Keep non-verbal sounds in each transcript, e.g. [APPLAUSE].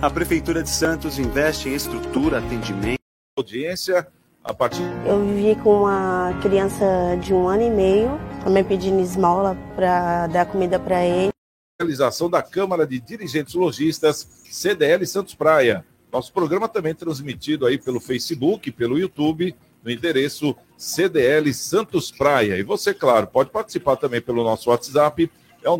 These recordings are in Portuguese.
A Prefeitura de Santos investe em estrutura, atendimento. Audiência a partir. Eu vivi com uma criança de um ano e meio, também pedindo esmola para dar comida para ele. Realização da Câmara de Dirigentes Logistas, CDL Santos Praia. Nosso programa também transmitido aí pelo Facebook, pelo YouTube, no endereço CDL Santos Praia. E você, claro, pode participar também pelo nosso WhatsApp, é o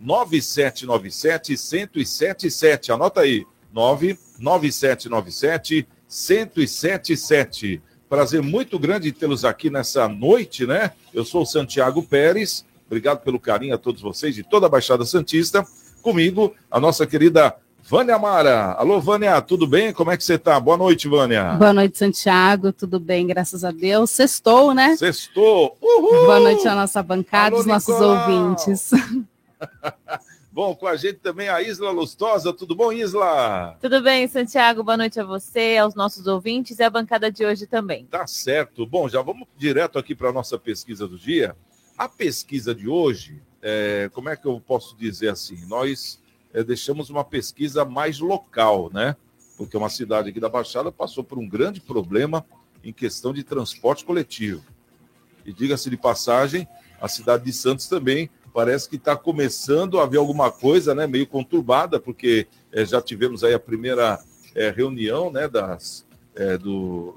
99797 1077. Anota aí, 99797 1077. Prazer muito grande tê-los aqui nessa noite, né? Eu sou o Santiago Pérez. Obrigado pelo carinho a todos vocês de toda a Baixada Santista. Comigo, a nossa querida Vânia Mara. Alô, Vânia, tudo bem? Como é que você tá? Boa noite, Vânia. Boa noite, Santiago. Tudo bem, graças a Deus. Sextou, né? Sextou. Uhul! Boa noite à nossa bancada, os nossos ouvintes. Bom, com a gente também a Isla Lustosa. Tudo bom, Isla? Tudo bem, Santiago. Boa noite a você, aos nossos ouvintes e à bancada de hoje também. Tá certo. Bom, já vamos direto aqui para a nossa pesquisa do dia. A pesquisa de hoje, é, como é que eu posso dizer assim? Nós é, deixamos uma pesquisa mais local, né? Porque uma cidade aqui da Baixada passou por um grande problema em questão de transporte coletivo. E diga-se de passagem, a cidade de Santos também parece que está começando a haver alguma coisa, né? Meio conturbada, porque é, já tivemos aí a primeira é, reunião, né? Das, é, do,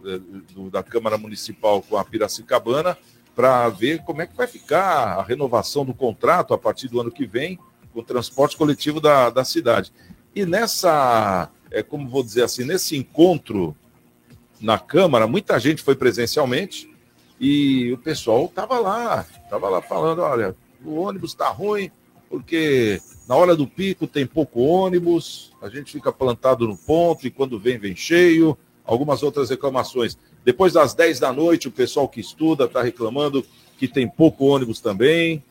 do, da Câmara Municipal com a Piracicabana para ver como é que vai ficar a renovação do contrato a partir do ano que vem o transporte coletivo da, da cidade. E nessa, é, como vou dizer assim, nesse encontro na Câmara, muita gente foi presencialmente e o pessoal estava lá, estava lá falando, olha, o ônibus está ruim, porque na hora do pico tem pouco ônibus, a gente fica plantado no ponto e quando vem, vem cheio. Algumas outras reclamações. Depois das 10 da noite, o pessoal que estuda está reclamando que tem pouco ônibus também.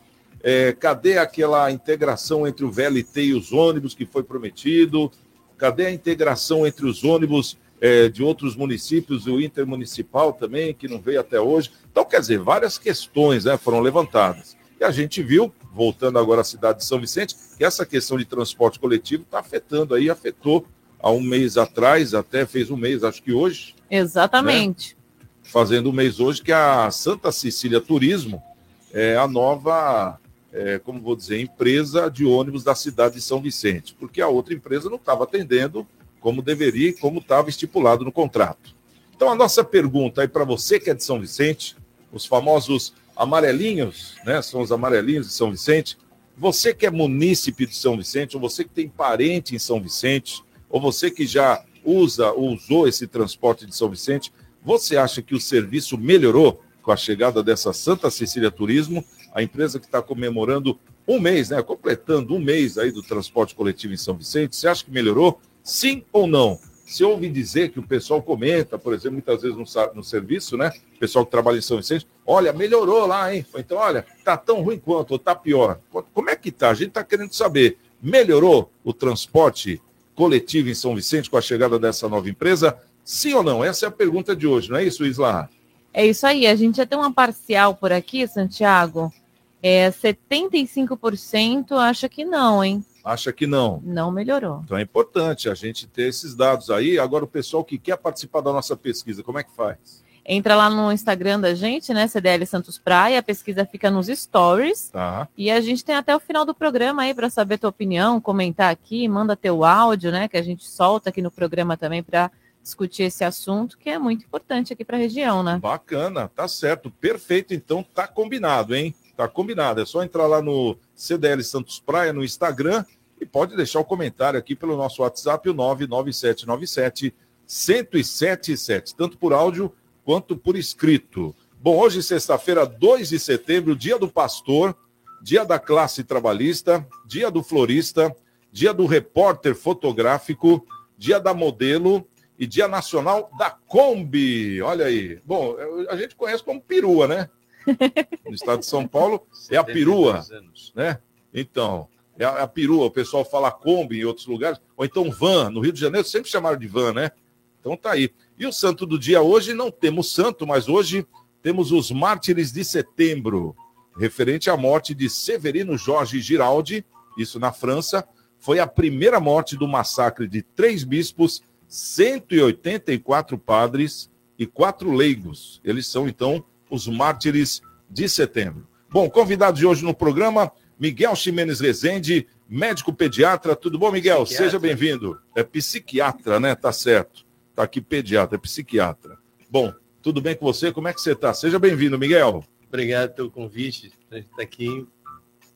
É, cadê aquela integração entre o VLT e os ônibus que foi prometido? Cadê a integração entre os ônibus é, de outros municípios o intermunicipal também, que não veio até hoje? Então, quer dizer, várias questões né, foram levantadas. E a gente viu, voltando agora à cidade de São Vicente, que essa questão de transporte coletivo está afetando aí, afetou há um mês atrás, até fez um mês, acho que hoje. Exatamente. Né? Fazendo um mês hoje que a Santa Cecília Turismo é a nova é, como vou dizer, empresa de ônibus da cidade de São Vicente, porque a outra empresa não estava atendendo como deveria e como estava estipulado no contrato. Então, a nossa pergunta aí para você que é de São Vicente, os famosos amarelinhos, né? São os amarelinhos de São Vicente. Você que é munícipe de São Vicente, ou você que tem parente em São Vicente, ou você que já usa ou usou esse transporte de São Vicente, você acha que o serviço melhorou com a chegada dessa Santa Cecília Turismo? a empresa que está comemorando um mês, né? Completando um mês aí do transporte coletivo em São Vicente. Você acha que melhorou? Sim ou não? Se ouve dizer que o pessoal comenta, por exemplo, muitas vezes no, no serviço, né? O pessoal que trabalha em São Vicente, olha, melhorou lá, hein? Então, olha, tá tão ruim quanto, ou tá pior. Como é que tá? A gente está querendo saber. Melhorou o transporte coletivo em São Vicente com a chegada dessa nova empresa? Sim ou não? Essa é a pergunta de hoje, não é isso, Isla? É isso aí. A gente já tem uma parcial por aqui, Santiago. É, 75% acha que não, hein? Acha que não. Não melhorou. Então é importante a gente ter esses dados aí. Agora, o pessoal que quer participar da nossa pesquisa, como é que faz? Entra lá no Instagram da gente, né? CDL Santos Praia, a pesquisa fica nos stories. Tá. E a gente tem até o final do programa aí para saber tua opinião, comentar aqui, manda teu áudio, né? Que a gente solta aqui no programa também para discutir esse assunto, que é muito importante aqui para a região, né? Bacana, tá certo, perfeito. Então tá combinado, hein? Tá combinado. É só entrar lá no CDL Santos Praia no Instagram e pode deixar o comentário aqui pelo nosso WhatsApp, o 99797 1077, tanto por áudio quanto por escrito. Bom, hoje, sexta-feira, 2 de setembro, dia do pastor, dia da classe trabalhista, dia do florista, dia do repórter fotográfico, dia da modelo e dia nacional da Kombi. Olha aí. Bom, a gente conhece como perua, né? [LAUGHS] no estado de São Paulo, é a perua, né? Então, é a, a, perua, o pessoal fala Kombi em outros lugares, ou então van, no Rio de Janeiro sempre chamaram de van, né? Então tá aí. E o santo do dia hoje, não temos santo, mas hoje temos os mártires de setembro, referente à morte de Severino Jorge Giraldi, isso na França, foi a primeira morte do massacre de três bispos, 184 padres e quatro leigos. Eles são, então, os mártires de setembro. Bom, convidado de hoje no programa, Miguel Ximenes Rezende, médico pediatra. Tudo bom, Miguel? Psiquiatra. Seja bem-vindo. É psiquiatra, né? Tá certo. Tá aqui pediatra, é psiquiatra. Bom, tudo bem com você? Como é que você está? Seja bem-vindo, Miguel. Obrigado pelo convite. A gente está aqui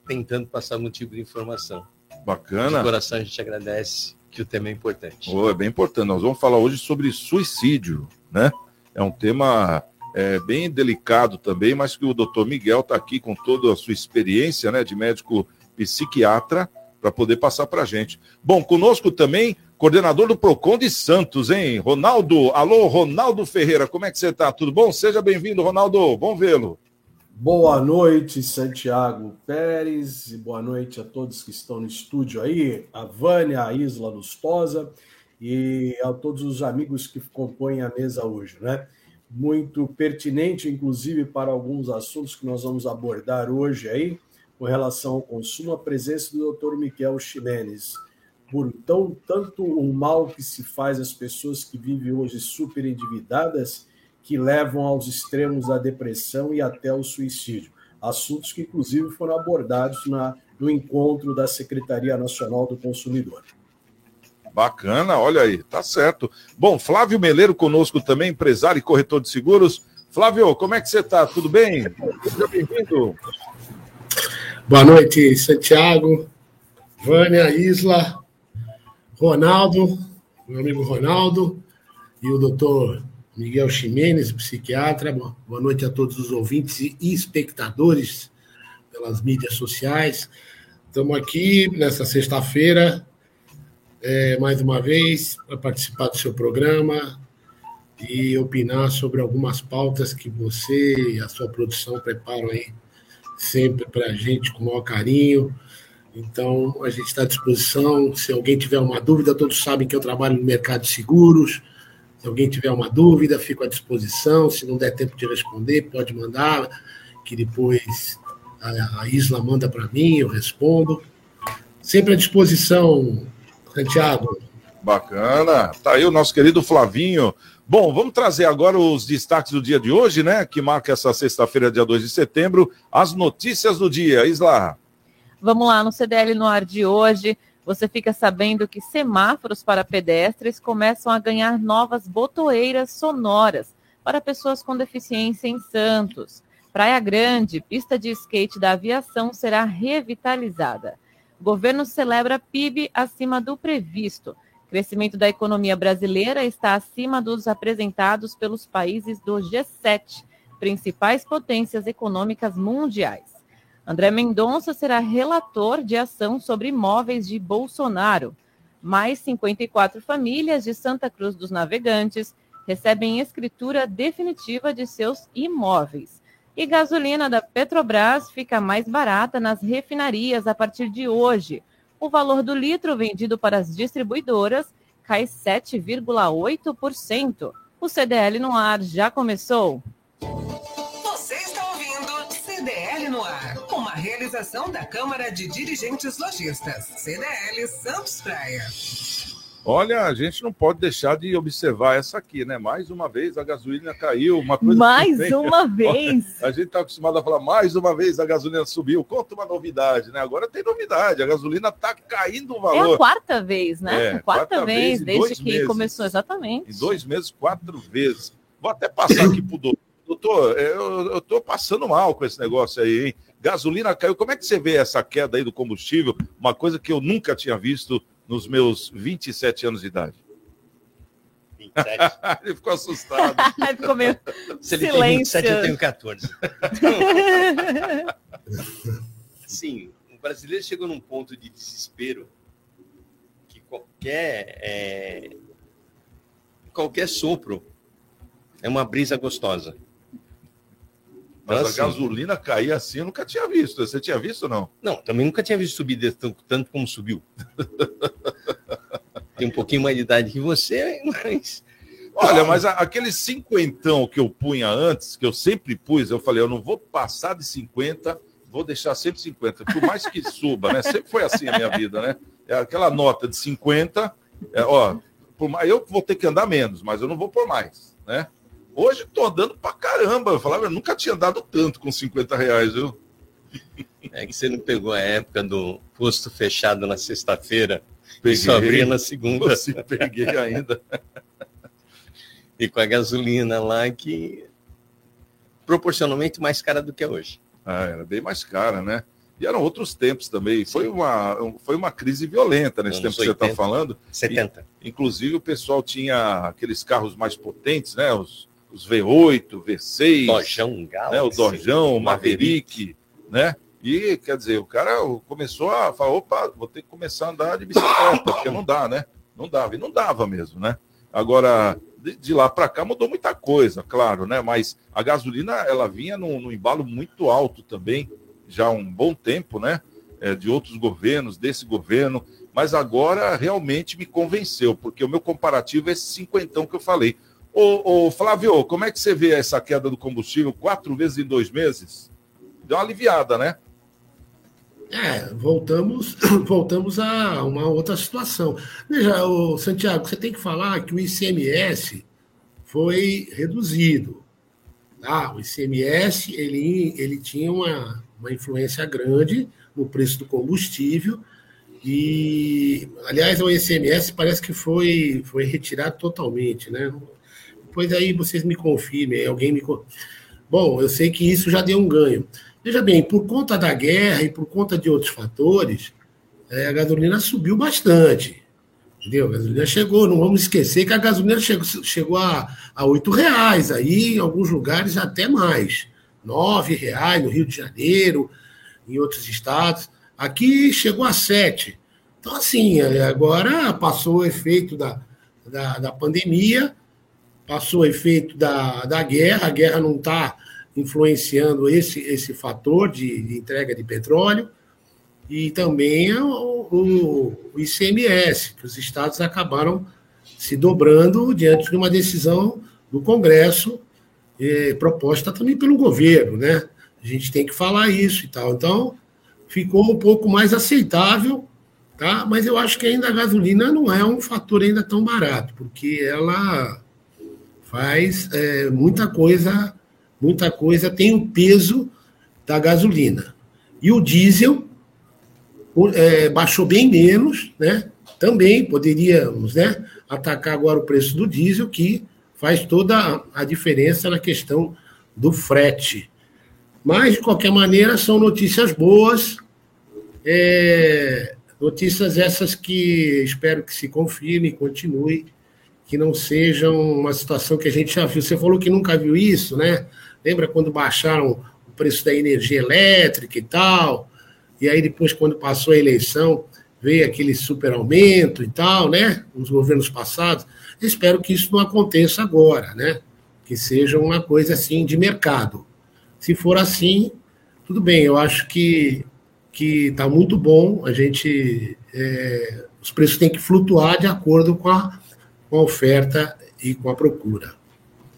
tentando passar algum tipo de informação. Bacana. De coração a gente agradece que o tema é importante. Oh, é bem importante. Nós vamos falar hoje sobre suicídio, né? É um tema é, bem delicado também, mas que o doutor Miguel está aqui com toda a sua experiência né, de médico psiquiatra para poder passar para a gente. Bom, conosco também, coordenador do PROCON de Santos, hein? Ronaldo. Alô, Ronaldo Ferreira, como é que você está? Tudo bom? Seja bem-vindo, Ronaldo. Bom vê-lo. Boa noite, Santiago Pérez, e boa noite a todos que estão no estúdio aí, a Vânia, a Isla Lustosa e a todos os amigos que compõem a mesa hoje, né? Muito pertinente, inclusive, para alguns assuntos que nós vamos abordar hoje aí, com relação ao consumo, a presença do Dr. Miquel Ximenes. Por tão, tanto o mal que se faz às pessoas que vivem hoje super endividadas, que levam aos extremos da depressão e até o suicídio. Assuntos que, inclusive, foram abordados na, no encontro da Secretaria Nacional do Consumidor. Bacana, olha aí, tá certo. Bom, Flávio Meleiro conosco também, empresário e corretor de seguros. Flávio, como é que você está? Tudo bem? Seja bem-vindo. Boa noite, Santiago, Vânia, Isla, Ronaldo, meu amigo Ronaldo, e o doutor Miguel Ximenes, psiquiatra. Boa noite a todos os ouvintes e espectadores pelas mídias sociais. Estamos aqui nessa sexta-feira, é, mais uma vez, para participar do seu programa e opinar sobre algumas pautas que você e a sua produção preparam aí sempre para a gente com o maior carinho. Então, a gente está à disposição. Se alguém tiver uma dúvida, todos sabem que eu trabalho no mercado de seguros. Se alguém tiver uma dúvida, fico à disposição. Se não der tempo de responder, pode mandar, que depois a, Isla manda para mim, eu respondo. Sempre à disposição, Santiago. Bacana. Tá aí o nosso querido Flavinho. Bom, vamos trazer agora os destaques do dia de hoje, né? Que marca essa sexta-feira, dia 2 de setembro. As notícias do dia. Isla. Vamos lá, no CDL no ar de hoje você fica sabendo que semáforos para pedestres começam a ganhar novas botoeiras sonoras para pessoas com deficiência em Santos. Praia Grande, pista de skate da aviação será revitalizada. Governo celebra PIB acima do previsto. crescimento da economia brasileira está acima dos apresentados pelos países do G7, principais potências econômicas mundiais. André Mendonça será relator de ação sobre imóveis de Bolsonaro. Mais 54 famílias de Santa Cruz dos Navegantes recebem escritura definitiva de seus imóveis. E gasolina da Petrobras fica mais barata nas refinarias a partir de hoje. O valor do litro vendido para as distribuidoras cai 7,8%. O CDL no ar já começou. realização da Câmara de Dirigentes Lojistas, CDL Santos Praia. Olha, a gente não pode deixar de observar essa aqui, né? Mais uma vez a gasolina caiu, uma coisa Mais uma [LAUGHS] vez. A gente está acostumado a falar mais uma vez a gasolina subiu. Conta uma novidade, né? Agora tem novidade, a gasolina está caindo o valor. É a quarta vez, né? É, a quarta, quarta vez, vez desde que meses. começou, exatamente. Em dois meses, quatro vezes. Vou até passar aqui para o doutor. Doutor, eu estou passando mal com esse negócio aí, hein? Gasolina caiu. Como é que você vê essa queda aí do combustível? Uma coisa que eu nunca tinha visto nos meus 27 anos de idade. 27. [LAUGHS] ele ficou assustado. [LAUGHS] ele ficou meio Se ele Silêncio. tem 27, eu tenho 14. [LAUGHS] Sim, o brasileiro chegou num ponto de desespero que qualquer é, qualquer sopro é uma brisa gostosa. Mas assim, a gasolina cair assim eu nunca tinha visto. Você tinha visto ou não? Não, também nunca tinha visto subir tanto, tanto como subiu. [LAUGHS] Tem um pouquinho mais de idade que você, mas. Olha, mas aquele cinquentão que eu punha antes, que eu sempre pus, eu falei, eu não vou passar de 50, vou deixar sempre 50, por mais que suba, né? Sempre foi assim a minha vida, né? É aquela nota de 50, é, ó, por mais, eu vou ter que andar menos, mas eu não vou por mais, né? Hoje estou andando pra caramba. Eu falava, eu nunca tinha andado tanto com 50 reais, viu? É que você não pegou a época do posto fechado na sexta-feira Peguei. e só abria na segunda. [LAUGHS] Se peguei ainda. E com a gasolina lá que proporcionalmente mais cara do que é hoje. Ah, era bem mais cara, né? E eram outros tempos também. Foi uma, foi uma crise violenta nesse Anos tempo que você está 80. falando. 70. Inclusive, o pessoal tinha aqueles carros mais potentes, né? Os, os V8, V6, Dojão, Galaxy. né? o Dojão, o Maverick, né? E, quer dizer, o cara começou a falar, opa, vou ter que começar a andar de bicicleta, porque não dá, né? Não dava, e não dava mesmo, né? Agora, de, de lá para cá mudou muita coisa, claro, né? Mas a gasolina, ela vinha num, num embalo muito alto também, já há um bom tempo, né? É, de outros governos, desse governo, mas agora realmente me convenceu, porque o meu comparativo é esse cinquentão que eu falei. Ô, ô, Flávio, como é que você vê essa queda do combustível quatro vezes em dois meses? Deu uma aliviada, né? É, voltamos, [COUGHS] voltamos a uma outra situação. Veja, o Santiago, você tem que falar que o ICMS foi reduzido. Tá? O ICMS ele, ele tinha uma, uma influência grande no preço do combustível. E, aliás, o ICMS parece que foi, foi retirado totalmente, né? Depois aí vocês me confirmem, alguém me. Bom, eu sei que isso já deu um ganho. Veja bem, por conta da guerra e por conta de outros fatores, eh, a gasolina subiu bastante. Entendeu? A gasolina chegou, não vamos esquecer que a gasolina chegou, chegou a, a R$ reais, aí em alguns lugares até mais. R$ reais no Rio de Janeiro, em outros estados. Aqui chegou a sete. Então, assim, eh, agora passou o efeito da, da, da pandemia, passou efeito da, da guerra, a guerra não está influenciando esse, esse fator de, de entrega de petróleo, e também o, o, o ICMS, que os estados acabaram se dobrando diante de uma decisão do Congresso, eh, proposta também pelo governo, né? A gente tem que falar isso e tal. Então, ficou um pouco mais aceitável, tá? Mas eu acho que ainda a gasolina não é um fator ainda tão barato, porque ela faz é, muita coisa, muita coisa tem o peso da gasolina. E o diesel é, baixou bem menos, né? Também poderíamos, né, atacar agora o preço do diesel, que faz toda a- diferença na questão do frete. Mas, de qualquer maneira, são notícias boas, é, notícias essas que espero que se confirme continue, que não sejam uma situação que a gente já viu. Você falou que nunca viu isso, né? Lembra quando baixaram o preço da energia elétrica e tal? E aí, depois, quando passou a eleição, veio aquele super aumento e tal, né? Nos governos passados. Espero que isso não aconteça agora, né? Que seja uma coisa assim de mercado. Se for assim, tudo bem. Eu acho que que está muito bom. A gente é, os preços têm que flutuar de acordo com a, com a oferta e com a procura.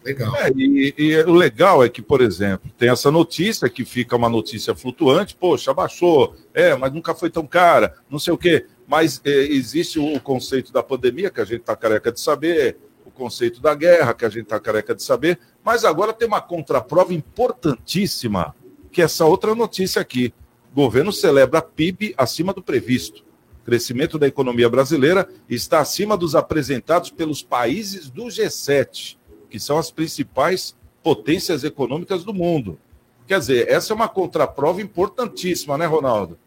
Legal. É, e, e o legal é que, por exemplo, tem essa notícia que fica uma notícia flutuante, poxa, baixou, é, mas nunca foi tão cara, não sei o quê. Mas é, existe o conceito da pandemia, que a gente está careca de saber, o conceito da guerra, que a gente está careca de saber, mas agora tem uma contraprova importantíssima, que é essa outra notícia aqui. Governo celebra PIB acima do previsto. Crescimento da economia brasileira está acima dos apresentados pelos países do G7 que são as principais potências econômicas do mundo. Quer dizer, essa é uma contraprova importantíssima, né, Ronaldo?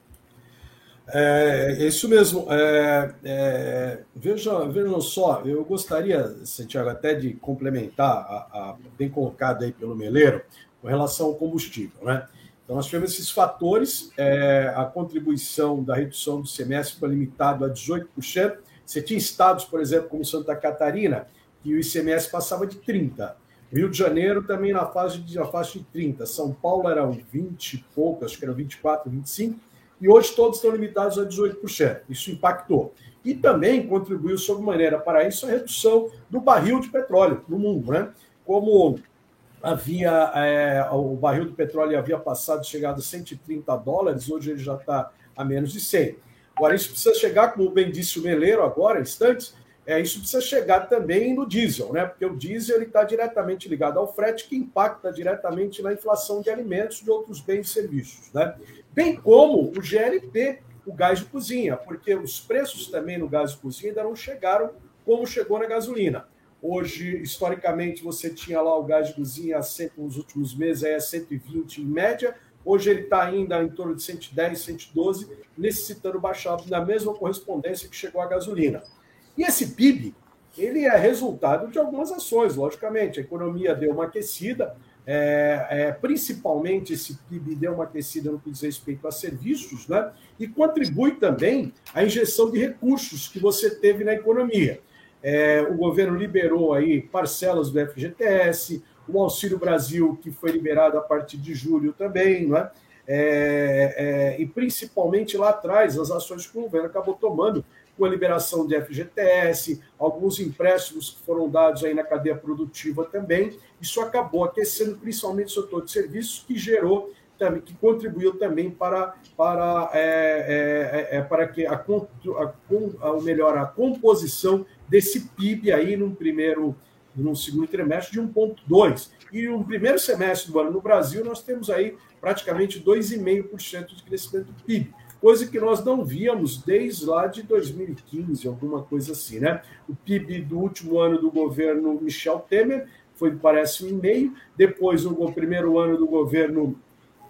É, é isso mesmo. É, é, veja, vejam só, eu gostaria, Santiago, até de complementar a, a bem colocado aí pelo Meleiro com relação ao combustível, né? Então, nós tivemos esses fatores, é, a contribuição da redução do semestre foi limitado a 18%. Você tinha estados, por exemplo, como Santa Catarina, que o ICMS passava de 30%. Rio de Janeiro também na faixa de, na faixa de 30%. São Paulo era 20 e pouco, acho que era 24%, 25%. E hoje todos estão limitados a 18%. Isso impactou. E também contribuiu sobremaneira para isso a redução do barril de petróleo no mundo. Né? Como havia é, o barril do petróleo havia passado, chegado a 130 dólares, hoje ele já está a menos de 100. Agora, isso precisa chegar, como bem disse o Meleiro agora, instantes, é, isso precisa chegar também no diesel, né? Porque o diesel está diretamente ligado ao frete, que impacta diretamente na inflação de alimentos e de outros bens e serviços, né? Bem como o GLP, o gás de cozinha, porque os preços também no gás de cozinha ainda não chegaram como chegou na gasolina. Hoje, historicamente, você tinha lá o gás de cozinha sempre nos últimos meses é 120 em média. Hoje ele está ainda em torno de 110, 112, necessitando baixar na mesma correspondência que chegou a gasolina. E esse PIB, ele é resultado de algumas ações, logicamente. A economia deu uma aquecida, é, é, principalmente esse PIB deu uma aquecida no que diz respeito a serviços, né? E contribui também a injeção de recursos que você teve na economia. É, o governo liberou aí parcelas do FGTS, o Auxílio Brasil, que foi liberado a partir de julho também, né? É, é, e principalmente lá atrás, as ações que o governo acabou tomando com a liberação de FGTS, alguns empréstimos que foram dados aí na cadeia produtiva também. Isso acabou aquecendo principalmente o setor de serviços, que gerou que contribuiu também para, para, é, é, é, para que a, a, a, melhor, a composição desse PIB aí no primeiro, no segundo trimestre de 1,2. E no primeiro semestre do ano no Brasil, nós temos aí praticamente 2,5% de crescimento do PIB coisa que nós não víamos desde lá de 2015, alguma coisa assim, né? O PIB do último ano do governo Michel Temer foi, parece, um e meio. Depois, o primeiro ano do governo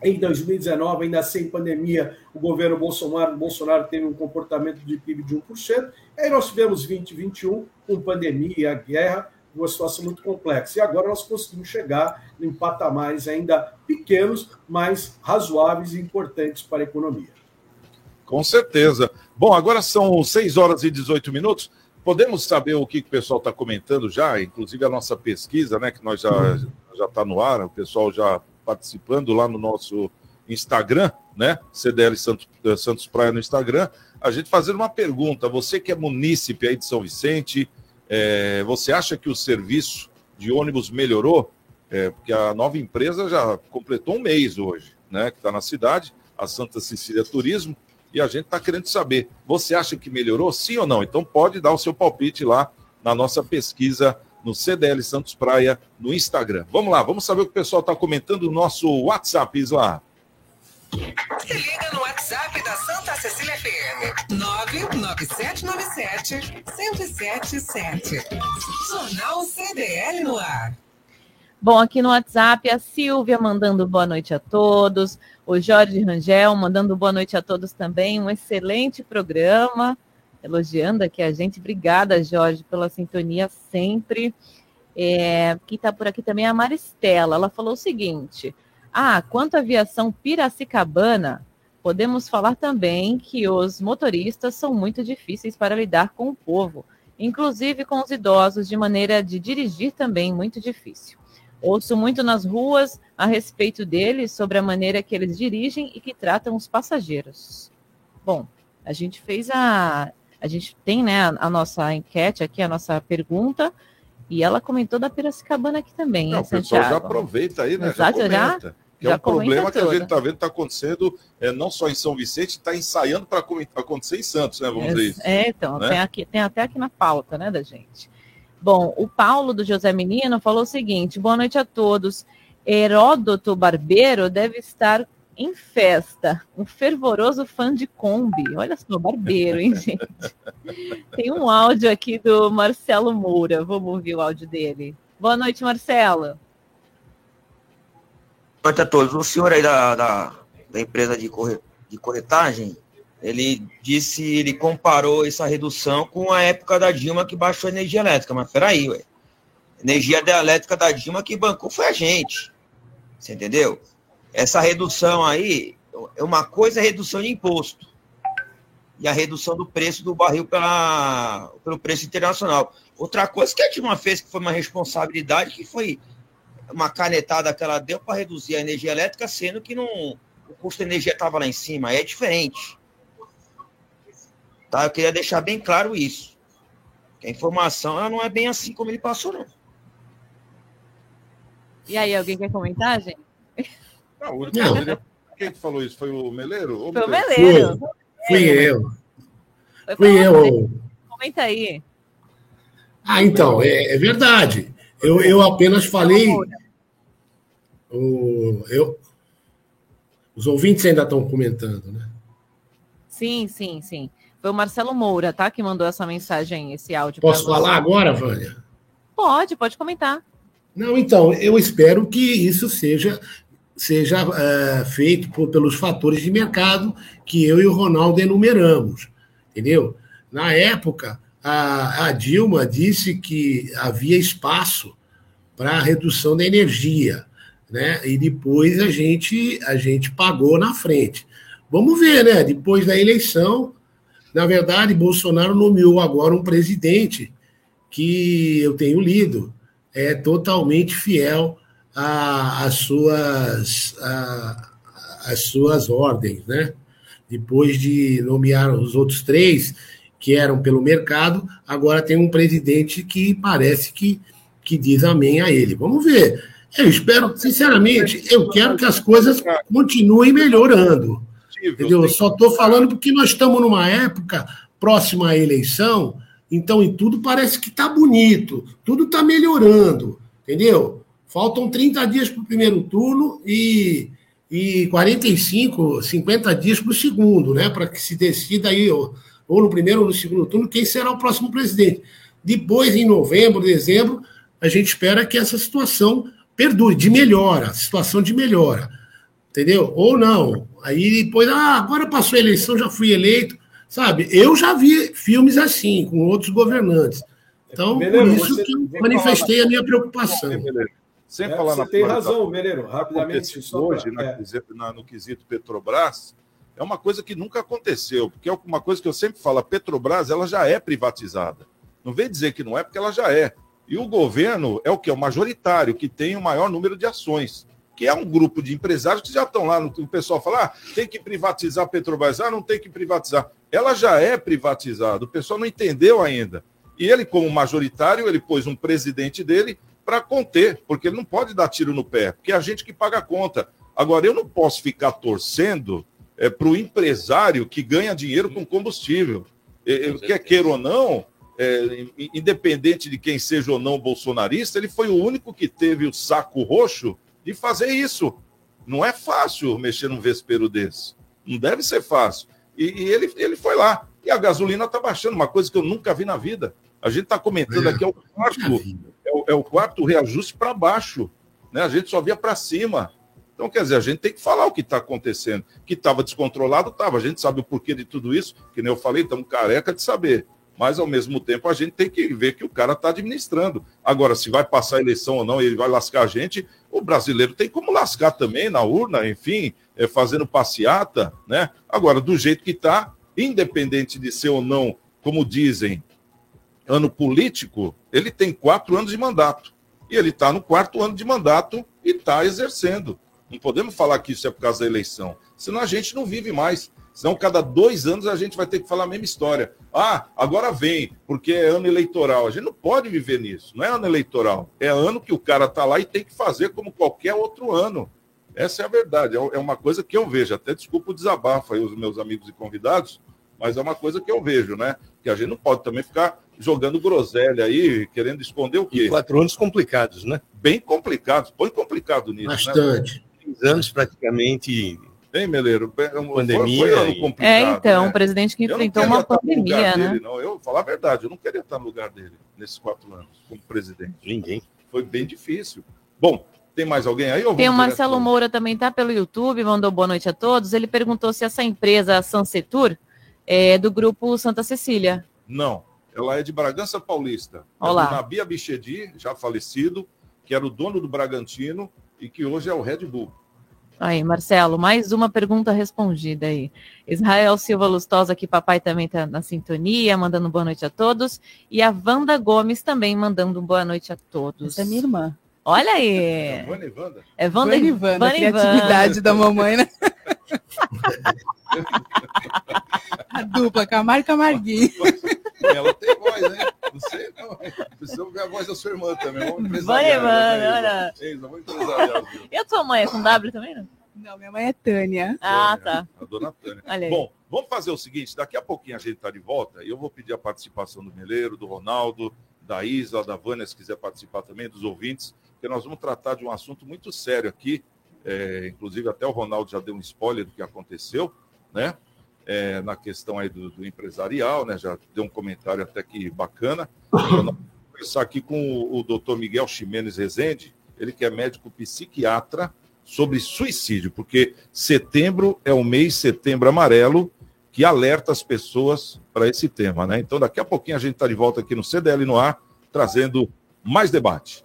em 2019, ainda sem pandemia, o governo Bolsonaro, Bolsonaro teve um comportamento de PIB de 1%. Aí nós tivemos 2021, com pandemia, guerra, uma situação muito complexa. E agora nós conseguimos chegar em patamares ainda pequenos, mas razoáveis e importantes para a economia. Com certeza. Bom, agora são 6 horas e 18 minutos. Podemos saber o que, que o pessoal está comentando já, inclusive a nossa pesquisa, né? Que nós já já está no ar, o pessoal já participando lá no nosso Instagram, né? CDL Santos, eh, Santos Praia no Instagram. A gente fazendo uma pergunta: você que é munícipe aí de São Vicente, é, você acha que o serviço de ônibus melhorou? É, porque a nova empresa já completou um mês hoje, né? Que está na cidade, a Santa Cecília Turismo e a gente está querendo saber. Você acha que melhorou, sim ou não? Então pode dar o seu palpite lá na nossa pesquisa no CDL Santos Praia no Instagram. Vamos lá, vamos saber o que o pessoal está comentando no nosso WhatsApp, Isla. Se liga no WhatsApp da Santa Cecília FM. 99797-1077. Jornal CDL no ar. Bom, aqui no WhatsApp, a Silvia mandando boa noite a todos, o Jorge Rangel mandando boa noite a todos também, um excelente programa, elogiando aqui a gente. Obrigada, Jorge, pela sintonia sempre. É, quem está por aqui também é a Maristela, ela falou o seguinte: ah, quanto à aviação Piracicabana, podemos falar também que os motoristas são muito difíceis para lidar com o povo, inclusive com os idosos, de maneira de dirigir também muito difícil. Ouço muito nas ruas a respeito deles, sobre a maneira que eles dirigem e que tratam os passageiros. Bom, a gente fez a. A gente tem né, a, nossa enquete aqui, a nossa pergunta, e ela comentou da Piracicabana aqui também. Não, hein, o pessoal Santiago? já aproveita aí, né? Exato, já já- comenta. Que é um problema comenta que a gente está vendo está acontecendo, é, não só em São Vicente, está ensaiando para acontecer em Santos, né? Vamos dizer isso. É, então, né? tem, aqui, tem até aqui na pauta, né, da gente. Bom, o Paulo do José Menino falou o seguinte: boa noite a todos. Heródoto Barbeiro deve estar em festa, um fervoroso fã de Kombi. Olha só, Barbeiro, hein, [LAUGHS] gente? Tem um áudio aqui do Marcelo Moura. Vamos ouvir o áudio dele. Boa noite, Marcelo. Boa noite a todos. O senhor aí da, da, da empresa de, corre, de corretagem, ele disse, ele comparou essa redução com a época da Dilma que baixou a energia elétrica. Mas peraí, ué. Energia elétrica da Dilma que bancou foi a gente. Você entendeu? Essa redução aí, é uma coisa é redução de imposto. E a redução do preço do barril pela, pelo preço internacional. Outra coisa que a Dilma fez, que foi uma responsabilidade, que foi uma canetada que ela deu para reduzir a energia elétrica, sendo que não, o custo da energia estava lá em cima. É diferente. Tá? Eu queria deixar bem claro isso. Que a informação ela não é bem assim como ele passou, não. E aí, alguém quer comentar, gente? Não, o único Não. Quem que falou isso? Foi o Meleiro? Foi o Meleiro? Fui eu. Foi Fui eu. Comenta aí. Ah, então, é, é verdade. Eu, eu apenas falei. O, eu, os ouvintes ainda estão comentando, né? Sim, sim, sim. Foi o Marcelo Moura, tá? Que mandou essa mensagem, esse áudio. Posso você. falar agora, Vânia? Pode, pode comentar. Não, então, eu espero que isso seja, seja é, feito por- pelos fatores de mercado que eu e o Ronaldo enumeramos, entendeu? Na época, a, a Dilma disse que havia espaço para a redução da energia, né? E depois a gente, a gente pagou na frente. Vamos ver, né? Depois da eleição, na verdade, Bolsonaro nomeou agora um presidente que eu tenho lido, é totalmente fiel a- às suas, a- às suas ordens, né? Depois de nomear os outros três, que eram pelo mercado, agora tem um presidente que parece que, que diz amém a ele. Vamos ver. Eu espero, sinceramente, eu quero que as coisas continuem melhorando. Entendeu? Eu só estou falando porque nós estamos numa época próxima à eleição, então em tudo parece que está bonito, tudo está melhorando, entendeu? Faltam 30 dias para o primeiro turno e, e 45, 50 dias para o segundo, né? Para que se decida aí, ou, ou no primeiro ou no segundo turno, quem será o próximo presidente. Depois, em novembro, dezembro, a gente espera que essa situação perdure, de melhora, situação de melhora entendeu? Ou não. Aí depois, ah, agora passou a eleição, já fui eleito, sabe? Eu já vi filmes assim, com outros governantes. Então, Meleiro, por isso que eu manifestei a minha preocupação. Sem É, falar você na tem razão, Meleiro, rapidamente, pra- hoje na é. na- no quesito Petrobras é uma coisa que nunca aconteceu, porque é uma coisa que eu sempre falo, a Petrobras ela já é privatizada. Não vem dizer que não é, porque ela já é. E o governo é o que? O majoritário, que tem o maior número de ações, que é um grupo de empresários que já estão lá. No, o pessoal fala, ah, tem que privatizar a Petrobras. Ah, não tem que privatizar. Ela já é privatizada, o pessoal não entendeu ainda. E ele, como majoritário, ele pôs um presidente dele para conter, porque ele não pode dar tiro no pé, porque é a gente que paga a conta. Agora, eu não posso ficar torcendo para o empresário que ganha dinheiro com combustível. Quer queira ou não, é, in- independente de quem seja ou não bolsonarista, ele foi o único que teve o saco roxo de fazer isso. Não é fácil mexer num vespeiro desse. Não deve ser fácil. E, e ele, ele foi lá. E a gasolina está baixando, uma coisa que eu nunca vi na vida. A gente está comentando aqui, é o é o, é o quarto reajuste para baixo. Né? A gente só via para cima. Então, quer dizer, a gente tem que falar o que está acontecendo. Que estava descontrolado, estava. A gente sabe o porquê de tudo isso, que nem eu falei, estamos careca de saber. Mas, ao mesmo tempo, a gente tem que ver que o cara está administrando. Agora, se vai passar a eleição ou não, ele vai lascar a gente, o brasileiro tem como lascar também na urna, enfim, é, fazendo passeata, né? Agora, do jeito que está, independente de ser ou não, como dizem, ano político, ele tem quatro anos de mandato. E ele está no quarto ano de mandato e está exercendo. Não podemos falar que isso é por causa da eleição. Senão a gente não vive mais. Senão, cada dois anos a gente vai ter que falar a mesma história. Ah, agora vem, porque é ano eleitoral. A gente não pode viver nisso. Não é ano eleitoral. É ano que o cara está lá e tem que fazer como qualquer outro ano. Essa é a verdade. É é uma coisa que eu vejo. Até desculpa o desabafo aí, os meus amigos e convidados, mas é uma coisa que eu vejo, né? Que a gente não pode também ficar jogando groselha aí, querendo esconder o quê? Quatro anos complicados, né? Bem complicados. Põe complicado nisso, Bastante. né? Três anos praticamente. Hein, Meleiro? Foi- Pandemia Foi, ano e- complicado, É, então, né? um presidente que enfrentou uma pandemia, né? dele, não. Eu vou falar a verdade, eu não queria estar no lugar dele nesses quatro anos como presidente. Ninguém. Foi bem difícil. Bom, tem mais alguém aí? Tem o Marcelo? Moura também, tá pelo YouTube, mandou boa noite a todos. Ele perguntou se essa empresa, a Sansetur, é do grupo Santa Cecília. Não, ela é de Bragança Paulista. Olá. É Nabia Bichedi, já falecido, que era o dono do Bragantino e que hoje é o Red Bull. Aí, Marcelo, mais uma pergunta respondida aí. Israel Silva Lustosa, que papai também tá na sintonia, mandando boa noite a todos. E a Wanda Gomes também mandando boa noite a todos. Essa é minha irmã. Olha aí. É. Vânia e Wanda? É Wanda e Wanda, a criatividade da mamãe, né? [LAUGHS] A dupla, Camargo e Camarguinho. Ela tem voz, né? Não sei, não. Precisa ver a voz da sua irmã também. Vamos e empresariar. Olha. Vamos empresariar. E a tua mãe é com W também, não? Não, minha mãe é Tânia. Ah, tá. A dona Tânia. Olha aí. Bom, Vamos fazer o seguinte: daqui a pouquinho a gente está de volta e eu vou pedir a participação do Meleiro, do Ronaldo, da Isa, da Vânia, se quiser participar também, dos ouvintes, porque nós vamos tratar de um assunto muito sério aqui. É, inclusive, até o Ronaldo já deu um spoiler do que aconteceu, né? É, na questão aí do, do, empresarial, né? Já deu um comentário até que bacana. Vou conversar aqui com o, o doutor Miguel Ximenes Rezende, ele que é médico psiquiatra, sobre suicídio, porque setembro é o mês setembro amarelo que alerta as pessoas para esse tema, né? Então, daqui a pouquinho a gente está de volta aqui no CDL no ar, trazendo mais debate.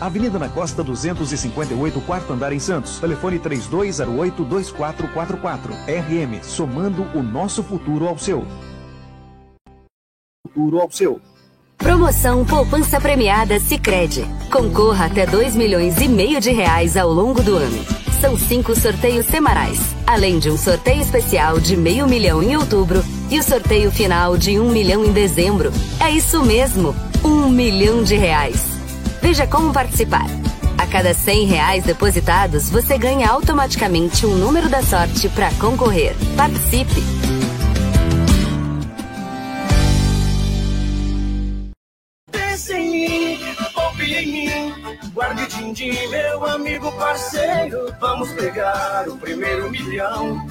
Avenida na Costa 258, quarto andar em Santos. Telefone 3208-2444. RM, somando o nosso futuro ao seu. Futuro ao seu. Promoção Poupança Premiada Sicredi. Concorra até 2 milhões e meio de reais ao longo do ano. São cinco sorteios semanais, além de um sorteio especial de meio milhão em outubro e o sorteio final de um milhão em dezembro. É isso mesmo, um milhão de reais. Veja como participar. A cada 100 reais depositados, você ganha automaticamente um número da sorte para concorrer. Participe! Pense em mim, confie em mim. Guarde din-din, meu amigo parceiro. Vamos pegar o primeiro milhão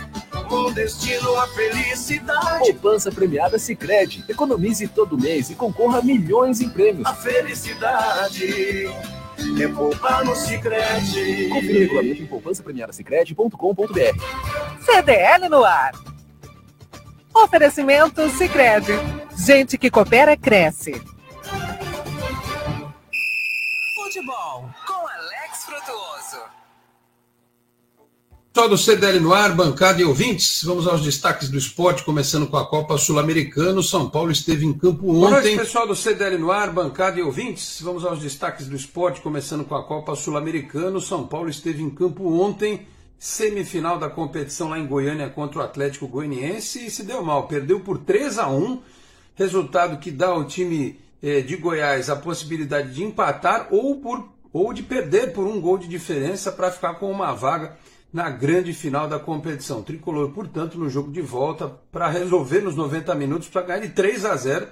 com destino à felicidade. Poupança premiada Sicredi. Economize todo mês e concorra a milhões em prêmios. A felicidade é poupar no Sicredi. Confira o regulamento em poupança premiada CDL no ar. Oferecimento Sicredi. Gente que coopera cresce. Futebol Pessoal do CDL no ar, bancada e ouvintes, vamos aos destaques do esporte, começando com a Copa Sul-Americana. São Paulo esteve em campo ontem. Boa noite, pessoal do CDL no ar, bancada e ouvintes. Vamos aos destaques do esporte, começando com a Copa Sul-Americana. São Paulo esteve em campo ontem, semifinal da competição lá em Goiânia contra o Atlético Goianiense e se deu mal, perdeu por 3 a 1 resultado que dá ao time eh, de Goiás a possibilidade de empatar ou, por, ou de perder por um gol de diferença para ficar com uma vaga na grande final da competição. Tricolor, portanto, no jogo de volta para resolver nos 90 minutos para ganhar de 3 a 0.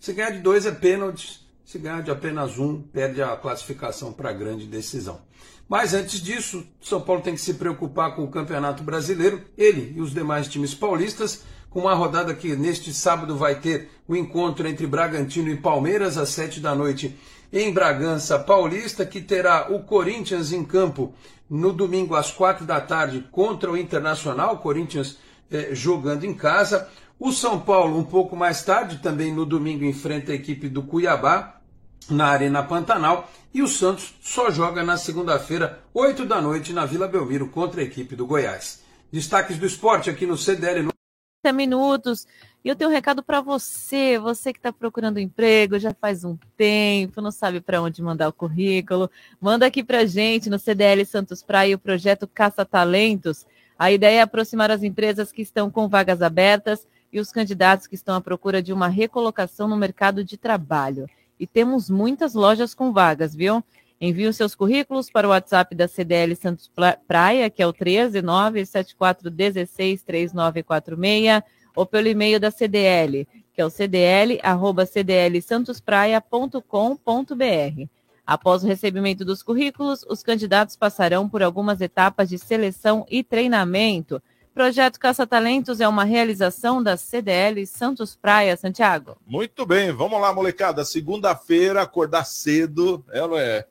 Se ganhar de 2 é pênalti, se ganhar de apenas um, perde a classificação para a grande decisão. Mas antes disso, São Paulo tem que se preocupar com o Campeonato Brasileiro, ele e os demais times paulistas, com uma rodada que neste sábado vai ter o encontro entre Bragantino e Palmeiras às 7 da noite em Bragança Paulista, que terá o Corinthians em campo no domingo às quatro da tarde contra o Internacional, Corinthians eh, jogando em casa. O São Paulo, um pouco mais tarde, também no domingo, enfrenta a equipe do Cuiabá na Arena Pantanal. E o Santos só joga na segunda-feira, 8 da noite, na Vila Belmiro, contra a equipe do Goiás. Destaques do esporte aqui no CDL. No... minutos. E eu tenho um recado para você, você que está procurando emprego já faz um tempo, não sabe para onde mandar o currículo, manda aqui para gente no CDL Santos Praia o projeto Caça Talentos. A ideia é aproximar as empresas que estão com vagas abertas e os candidatos que estão à procura de uma recolocação no mercado de trabalho. E temos muitas lojas com vagas, viu? Envie os seus currículos para o WhatsApp da CDL Santos Praia, que é o 13974163946, ou pelo e-mail da CDL, que é o cdl@cdlsantospraia.com.br. Após o recebimento dos currículos, os candidatos passarão por algumas etapas de seleção e treinamento. Projeto Caça Talentos é uma realização da CDL Santos Praia, Santiago. Muito bem, vamos lá, molecada. Segunda-feira, acordar cedo, é não [LAUGHS] é?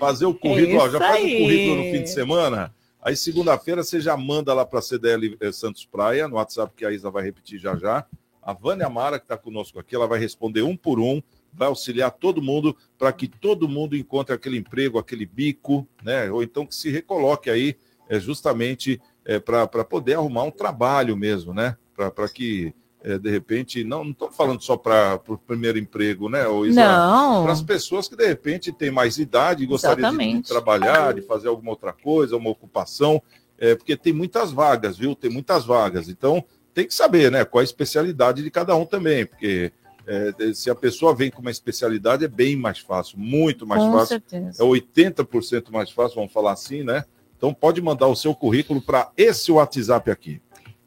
Fazer o currículo, É ó, já faz o currículo no fim de semana. Aí, segunda-feira, você já manda lá para a CDL eh, Santos Praia, no WhatsApp que a Isa vai repetir já já. A Vânia Mara, que está conosco aqui, ela vai responder um por um, vai auxiliar todo mundo para que todo mundo encontre aquele emprego, aquele bico, né? Ou então que se recoloque aí, é, justamente para poder arrumar um trabalho mesmo, né? Para que, é, de repente, não estou falando só para o primeiro emprego, né? Isa? Não. Para as pessoas que, de repente, têm mais idade e gostariam de, de trabalhar, de fazer alguma outra coisa, uma ocupação, é, porque tem muitas vagas, viu? Tem muitas vagas. Então, tem que saber, né? Qual a especialidade de cada um também, porque é, se a pessoa vem com uma especialidade, é bem mais fácil, muito mais Com fácil. certeza. É 80% mais fácil, vamos falar assim, né? Então, pode mandar o seu currículo para esse WhatsApp aqui.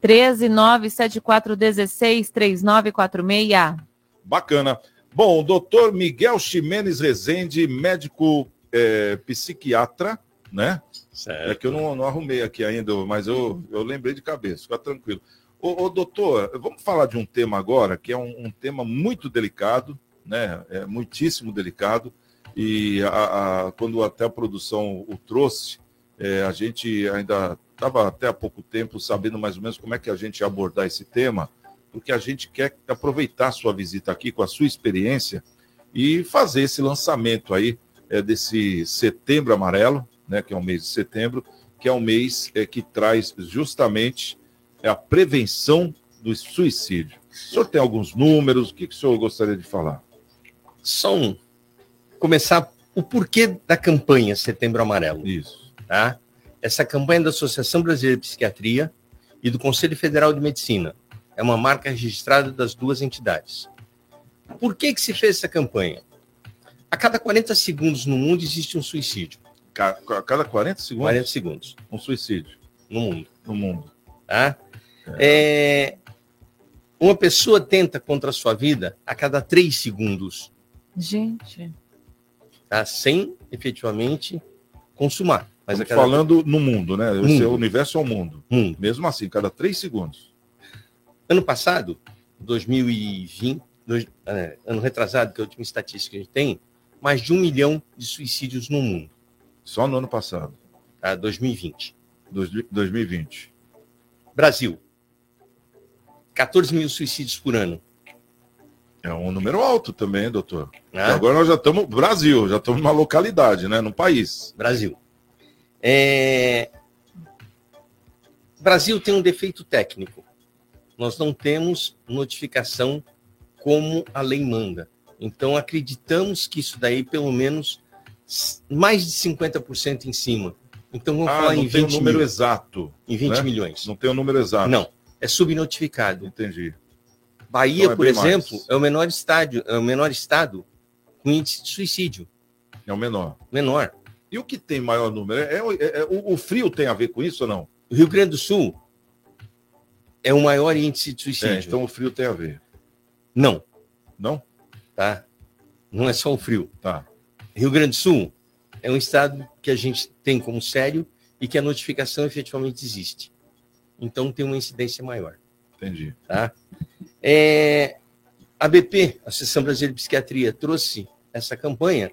13 97416 3946. Bacana. Bom, o doutor Miguel Ximenes Rezende, médico é, psiquiatra, né? É que eu não, não arrumei aqui ainda, mas eu, eu lembrei de cabeça, fica tranquilo. Ô, ô, doutor, vamos falar de um tema agora, que é um, um tema muito delicado, né? É muitíssimo delicado. E a, a- quando até a produção o trouxe, é, a gente ainda estava até há pouco tempo sabendo mais ou menos como é que a gente ia abordar esse tema, porque a gente quer aproveitar a sua visita aqui com a sua experiência e fazer esse lançamento aí é, desse setembro amarelo, né, que é o mês de setembro, que é um mês é, que traz justamente é, a prevenção do suicídio. O senhor tem alguns números? O que, que o senhor gostaria de falar? Só um. Começar o porquê da campanha Setembro Amarelo. Isso. Tá? Essa campanha da Associação Brasileira de Psiquiatria e do Conselho Federal de Medicina. É uma marca registrada das duas entidades. Por que, que se fez essa campanha? A cada 40 segundos no mundo existe um suicídio. Ca- A cada 40 segundos? 40 segundos. Um suicídio. No mundo. No mundo. Tá? É, Uma pessoa tenta contra a sua vida a cada 3 segundos. Gente. Tá? Sem efetivamente consumar. Mas cada... falando no mundo, né? O Mundo. seu universo é o mundo. Mundo. Mesmo assim, cada três segundos. Ano passado, 2020, dois- é, ano retrasado, que é a última estatística que a gente tem, mais de um milhão de suicídios no mundo. Só no ano passado. Tá? 2020. Dois- 2020. Brasil. 14 mil suicídios por ano. É um número alto também, doutor. Ah. Agora nós já estamos. Brasil, já estamos numa localidade, né? Num país. Brasil. É... Brasil tem um defeito técnico. Nós não temos notificação como a lei manda. Então, acreditamos que isso daí, pelo menos, mais de 50% em cima. Então, vamos Ah, falar não em tem o 20 número mil. exato. Em 20 né? milhões. Não tem o número exato. Não, é subnotificado. Entendi. Bahia, Então é por exemplo, mais. é o menor estádio, é o menor estado com índice de suicídio. É o menor. Menor. E o que tem maior número? É, é- é- o, o frio tem a ver com isso ou não? O Rio Grande do Sul é o maior índice de suicídio. É, então o frio tem a ver. Não. Não? Tá? Não é só o frio. Tá. Rio Grande do Sul é um estado que a gente tem como sério e que a notificação efetivamente existe. Então tem uma incidência maior. Entendi. Tá? É, a BP, a Associação Brasileira de Psiquiatria, trouxe essa campanha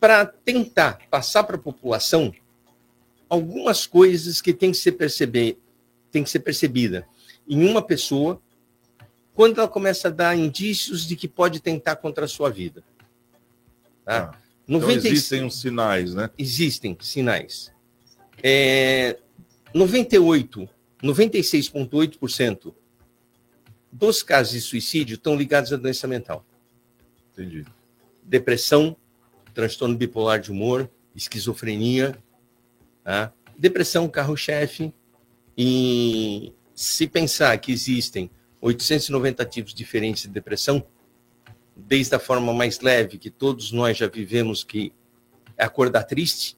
para tentar passar para a população algumas coisas que tem que ser perceber, tem que ser percebida em uma pessoa quando ela começa a dar indícios de que pode tentar contra a sua vida. Tá? Então 96 existem uns sinais, né? Existem sinais. É, 98, 96,8% dos casos de suicídio estão ligados à doença mental. Entendi. Depressão, transtorno bipolar de humor, esquizofrenia. tá? Depressão, carro-chefe. E se pensar que existem 890 tipos diferentes de depressão, desde a forma mais leve, que todos nós já vivemos, que é acordar triste.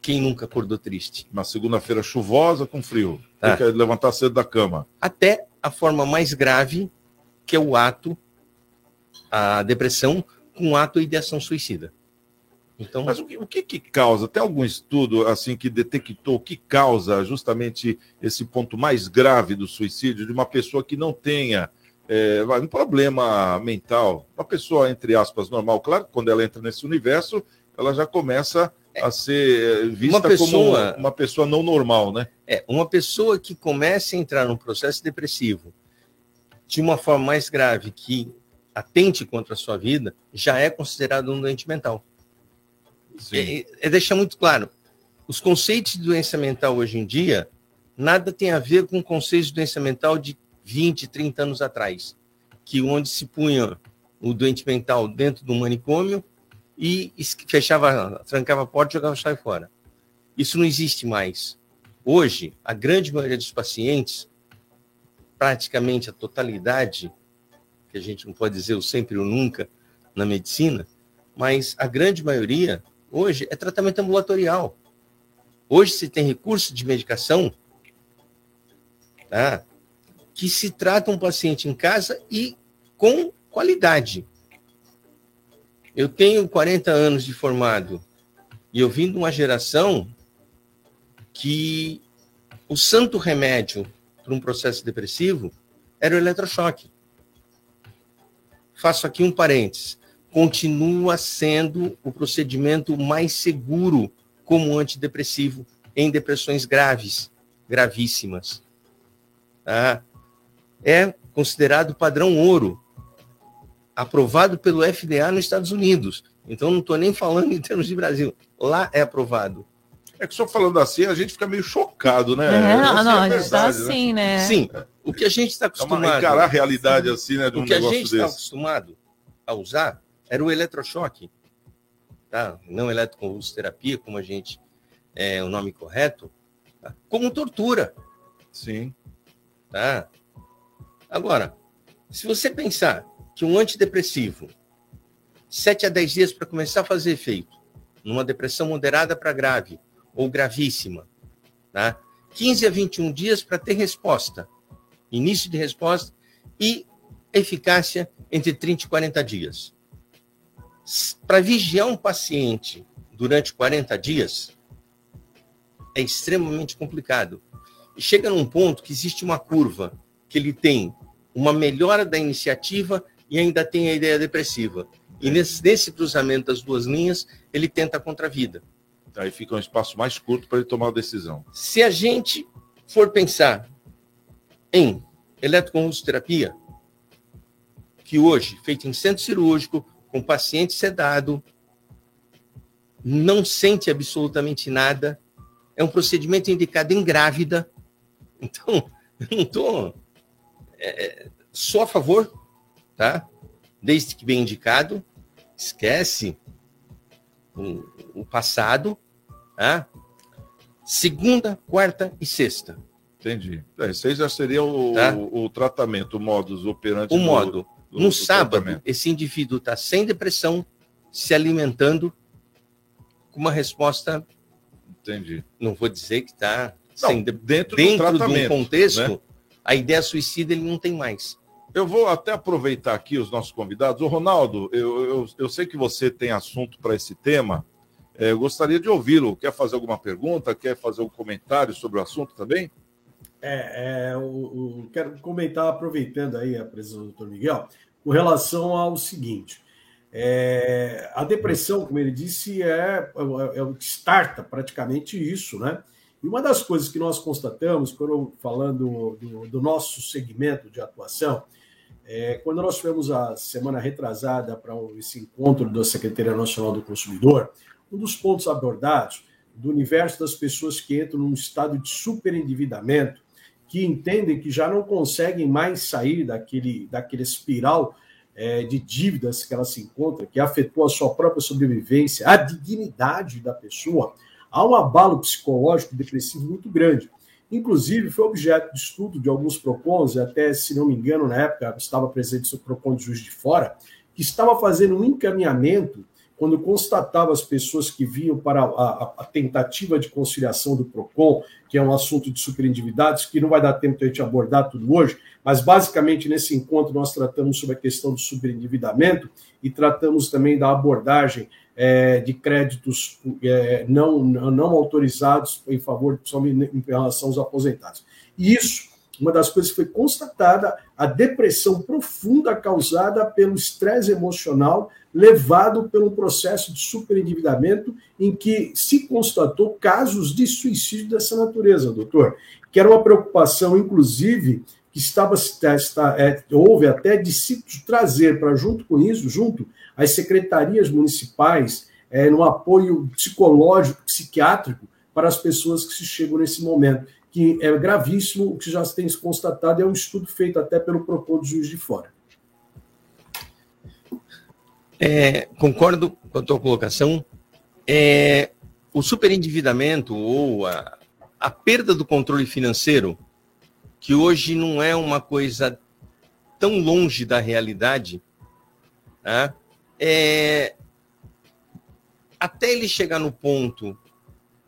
Quem nunca acordou triste? Uma segunda-feira chuvosa com frio. Ah. Tem que levantar cedo da cama. Até a forma mais grave, que é o ato, a depressão, com ato e ideação suicida. Então, Mas o que, o que que causa? Tem algum estudo assim que detectou o que causa justamente esse ponto mais grave do suicídio de uma pessoa que não tenha é, um problema mental, uma pessoa entre aspas normal, claro, que quando ela entra nesse universo, ela já começa a ser é, vista pessoa- como uma pessoa não normal, né? É, uma pessoa que começa a entrar num processo depressivo de uma forma mais grave, que atente contra a sua vida, já é considerado um doente mental. É, é deixar muito claro, os conceitos de doença mental hoje em dia, nada tem a ver com conceitos de doença mental de 20, 30 anos atrás, que onde se punha o doente mental dentro do manicômio e fechava, trancava a porta e jogava a chave fora. Isso não existe mais. Hoje, a grande maioria dos pacientes, praticamente a totalidade, que a gente não pode dizer o sempre ou nunca na medicina, mas a grande maioria hoje é tratamento ambulatorial. Hoje se tem recurso de medicação tá, que se trata um paciente em casa e com qualidade. Eu tenho 40 anos de formado e eu vim de uma geração que o santo remédio para um processo depressivo era o eletrochoque. Faço aqui um parênteses. Continua sendo o procedimento mais seguro como antidepressivo em depressões graves, gravíssimas. Tá? É considerado padrão ouro, aprovado pelo FDA nos Estados Unidos. Então, não estou nem falando em termos de Brasil. Lá é aprovado. É que só falando assim, a gente fica meio chocado, né? É, não, Essa não, a a gente tá verdade, assim, né? Sim, o que a gente está É uma- acostumado. encarar a realidade assim, né, de um o que a gente está acostumado a usar era o eletrochoque, tá? Não eletroconvulsoterapia, como a gente é o nome correto, tá? como tortura. Sim. Tá? Agora, se você pensar que um antidepressivo, 7 a 10 dias para começar a fazer efeito, numa depressão moderada para grave ou gravíssima, tá? 15 a 21 dias para ter resposta, início de resposta e eficácia entre 30 e 40 dias. Para vigiar um paciente durante 40 dias é extremamente complicado. Chega num ponto que existe uma curva que ele tem uma melhora da iniciativa e ainda tem a ideia depressiva. E nesse, nesse cruzamento das duas linhas, ele tenta a contravida. Aí fica um espaço mais curto para ele tomar a decisão. Se a gente for pensar em eletroconvulsoterapia, que hoje, feito em centro cirúrgico, com paciente sedado, não sente absolutamente nada, é um procedimento indicado em grávida. [LAUGHS] Então, eu não estou é, só a favor, tá? Desde que bem indicado, esquece o, o passado, tá? Segunda, quarta e sexta. Entendi. É, esse aí já seria o, Tá. o, o tratamento, o modus operandi. O do- modo. do- no do sábado, tratamento. esse indivíduo está sem depressão, se alimentando, com uma resposta. Entendi. Não vou dizer que está sem de- dentro do dentro de um contexto, né? a ideia suicida ele não tem mais. Eu vou até aproveitar aqui os nossos convidados. Ô, Ronaldo, eu, eu, eu sei que você tem assunto para esse tema. É, eu gostaria de ouvi-lo. Quer fazer alguma pergunta? Quer fazer um comentário sobre o assunto também? É, é, o, o- quero comentar, aproveitando aí a presença do doutor Miguel, com relação ao seguinte: é, a depressão, como ele disse, é, é, é o que starta praticamente isso, né? E uma das coisas que nós constatamos, quando falando do, do nosso segmento de atuação, é, quando nós tivemos a semana retrasada para esse encontro da Secretaria Nacional do Consumidor, um dos pontos abordados do universo das pessoas que entram num estado de superendividamento, que entendem que já não conseguem mais sair daquele, daquele espiral é, de dívidas que ela se encontra, que afetou a sua própria sobrevivência, a dignidade da pessoa, há um abalo psicológico depressivo muito grande. Inclusive, foi objeto de estudo de alguns PROCONs, até, se não me engano, na época estava presente o PROCON de Juiz de Fora, que estava fazendo um encaminhamento quando constatava as pessoas que vinham para a, a, tentativa de conciliação do PROCON, que é um assunto de superendividados, que não vai dar tempo de a gente abordar tudo hoje, mas basicamente nesse encontro nós tratamos sobre a questão do superendividamento e tratamos também da abordagem é, de créditos é, não, não autorizados em favor, somente em relação aos aposentados. E isso uma das coisas que foi constatada a depressão profunda causada pelo estresse emocional levado pelo processo de superendividamento em que se constatou casos de suicídio dessa natureza, doutor, que era uma preocupação, inclusive, que estava está, é, houve até de se trazer para junto com isso, junto às secretarias municipais, é, no apoio psicológico, psiquiátrico para as pessoas que se chegam nesse momento que é gravíssimo, o que já tem se constatado, é um estudo feito até pelo propor do juiz de fora. É, concordo com a tua colocação. É, o superendividamento ou a, a perda do controle financeiro, que hoje não é uma coisa tão longe da realidade, tá? é, até ele chegar no ponto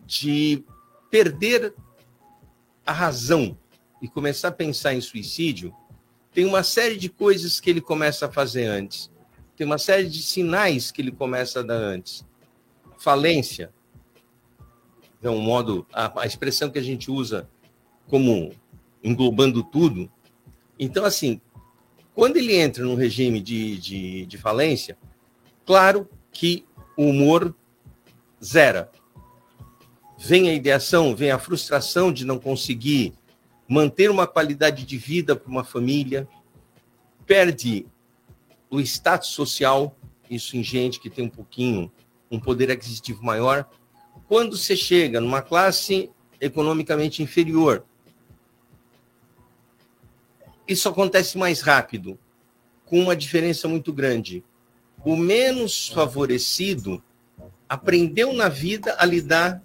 de perder a razão e começar a pensar em suicídio, tem uma série de coisas que ele começa a fazer antes. Tem uma série de sinais que ele começa a dar antes. Falência. É um modo, a, a expressão que a gente usa como englobando tudo. Então, assim, quando ele entra num regime de, de, de falência, claro que o humor zera vem a ideação, vem a frustração de não conseguir manter uma qualidade de vida para uma família, perde o status social, isso em gente que tem um pouquinho, um poder aquisitivo maior. Quando você chega numa classe economicamente inferior, isso acontece mais rápido, com uma diferença muito grande. O menos favorecido aprendeu na vida a lidar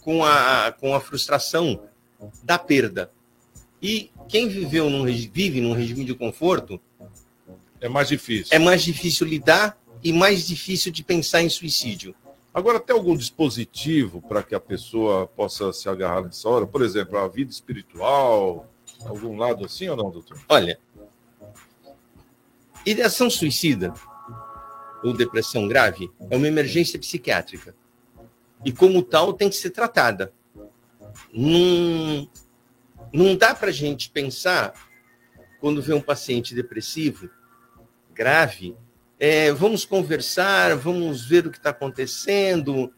com a, com a frustração da perda. E quem viveu num, vive num regime de conforto. É mais difícil. É mais difícil lidar e mais difícil de pensar em suicídio. Agora, tem algum dispositivo para que a pessoa possa se agarrar nessa hora? Por exemplo, a vida espiritual, algum lado assim ou não, doutor? Olha, ideação suicida ou depressão grave é uma emergência psiquiátrica e, como tal, tem que ser tratada. Não, não dá para a gente pensar, quando vê um paciente depressivo, grave, é, vamos conversar, vamos ver o que está acontecendo,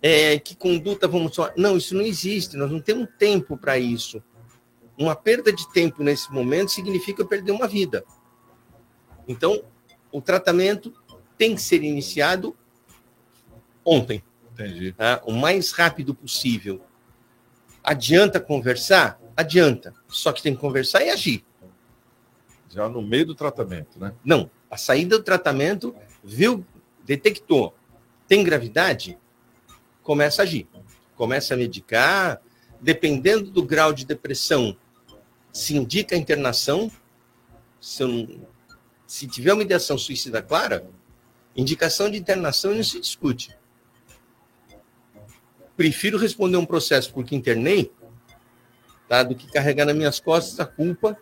é, que conduta vamos. Não, isso não existe, nós não temos tempo para isso. Uma perda de tempo nesse momento significa perder uma vida. Então, o tratamento tem que ser iniciado ontem. Tá? O mais rápido possível. Adianta conversar? Adianta. Só que tem que conversar e agir. Já no meio do tratamento, né? Não. A saída do tratamento, viu, detectou, tem gravidade, começa a agir. Começa a medicar, dependendo do grau de depressão, se indica a internação. Se, se tiver uma ideação suicida clara, indicação de internação não se discute prefiro responder um processo porque internei, tá, do que carregar nas minhas costas a culpa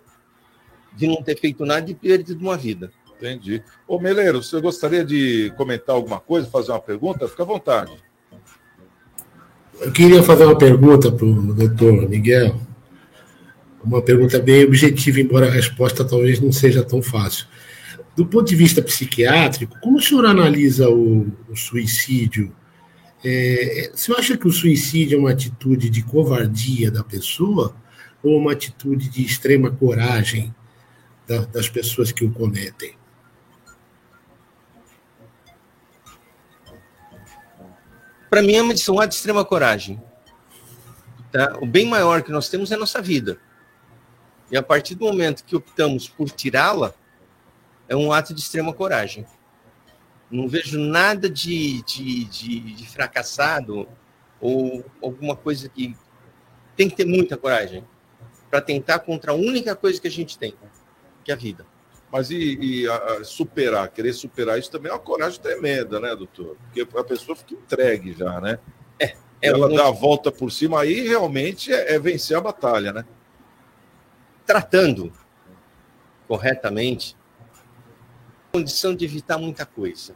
de não ter feito nada e perdido uma vida. Entendi. Ô, Meleiro, você gostaria de comentar alguma coisa, fazer uma pergunta? Fica à vontade. Eu queria fazer uma pergunta para o doutor Miguel. Uma pergunta bem objetiva, embora a resposta talvez não seja tão fácil. Do ponto de vista psiquiátrico, como o senhor analisa o, o suicídio é, você acha que o suicídio é uma atitude de covardia da pessoa ou uma atitude de extrema coragem da, das pessoas que o cometem? Para mim é um ato de extrema coragem. Tá? O bem maior que nós temos é a nossa vida. E a partir do momento que optamos por tirá-la, é um ato de extrema coragem. Não vejo nada de, de, de, de fracassado ou alguma coisa que tem que ter muita coragem para tentar contra a única coisa que a gente tem, que é a vida. Mas e, e a, a superar, querer superar isso também é uma coragem tremenda, né, doutor? Porque a pessoa fica entregue já, né? É. Ela um- dá a volta por cima, aí realmente é, é vencer a batalha, né? tratando corretamente, condição de evitar muita coisa.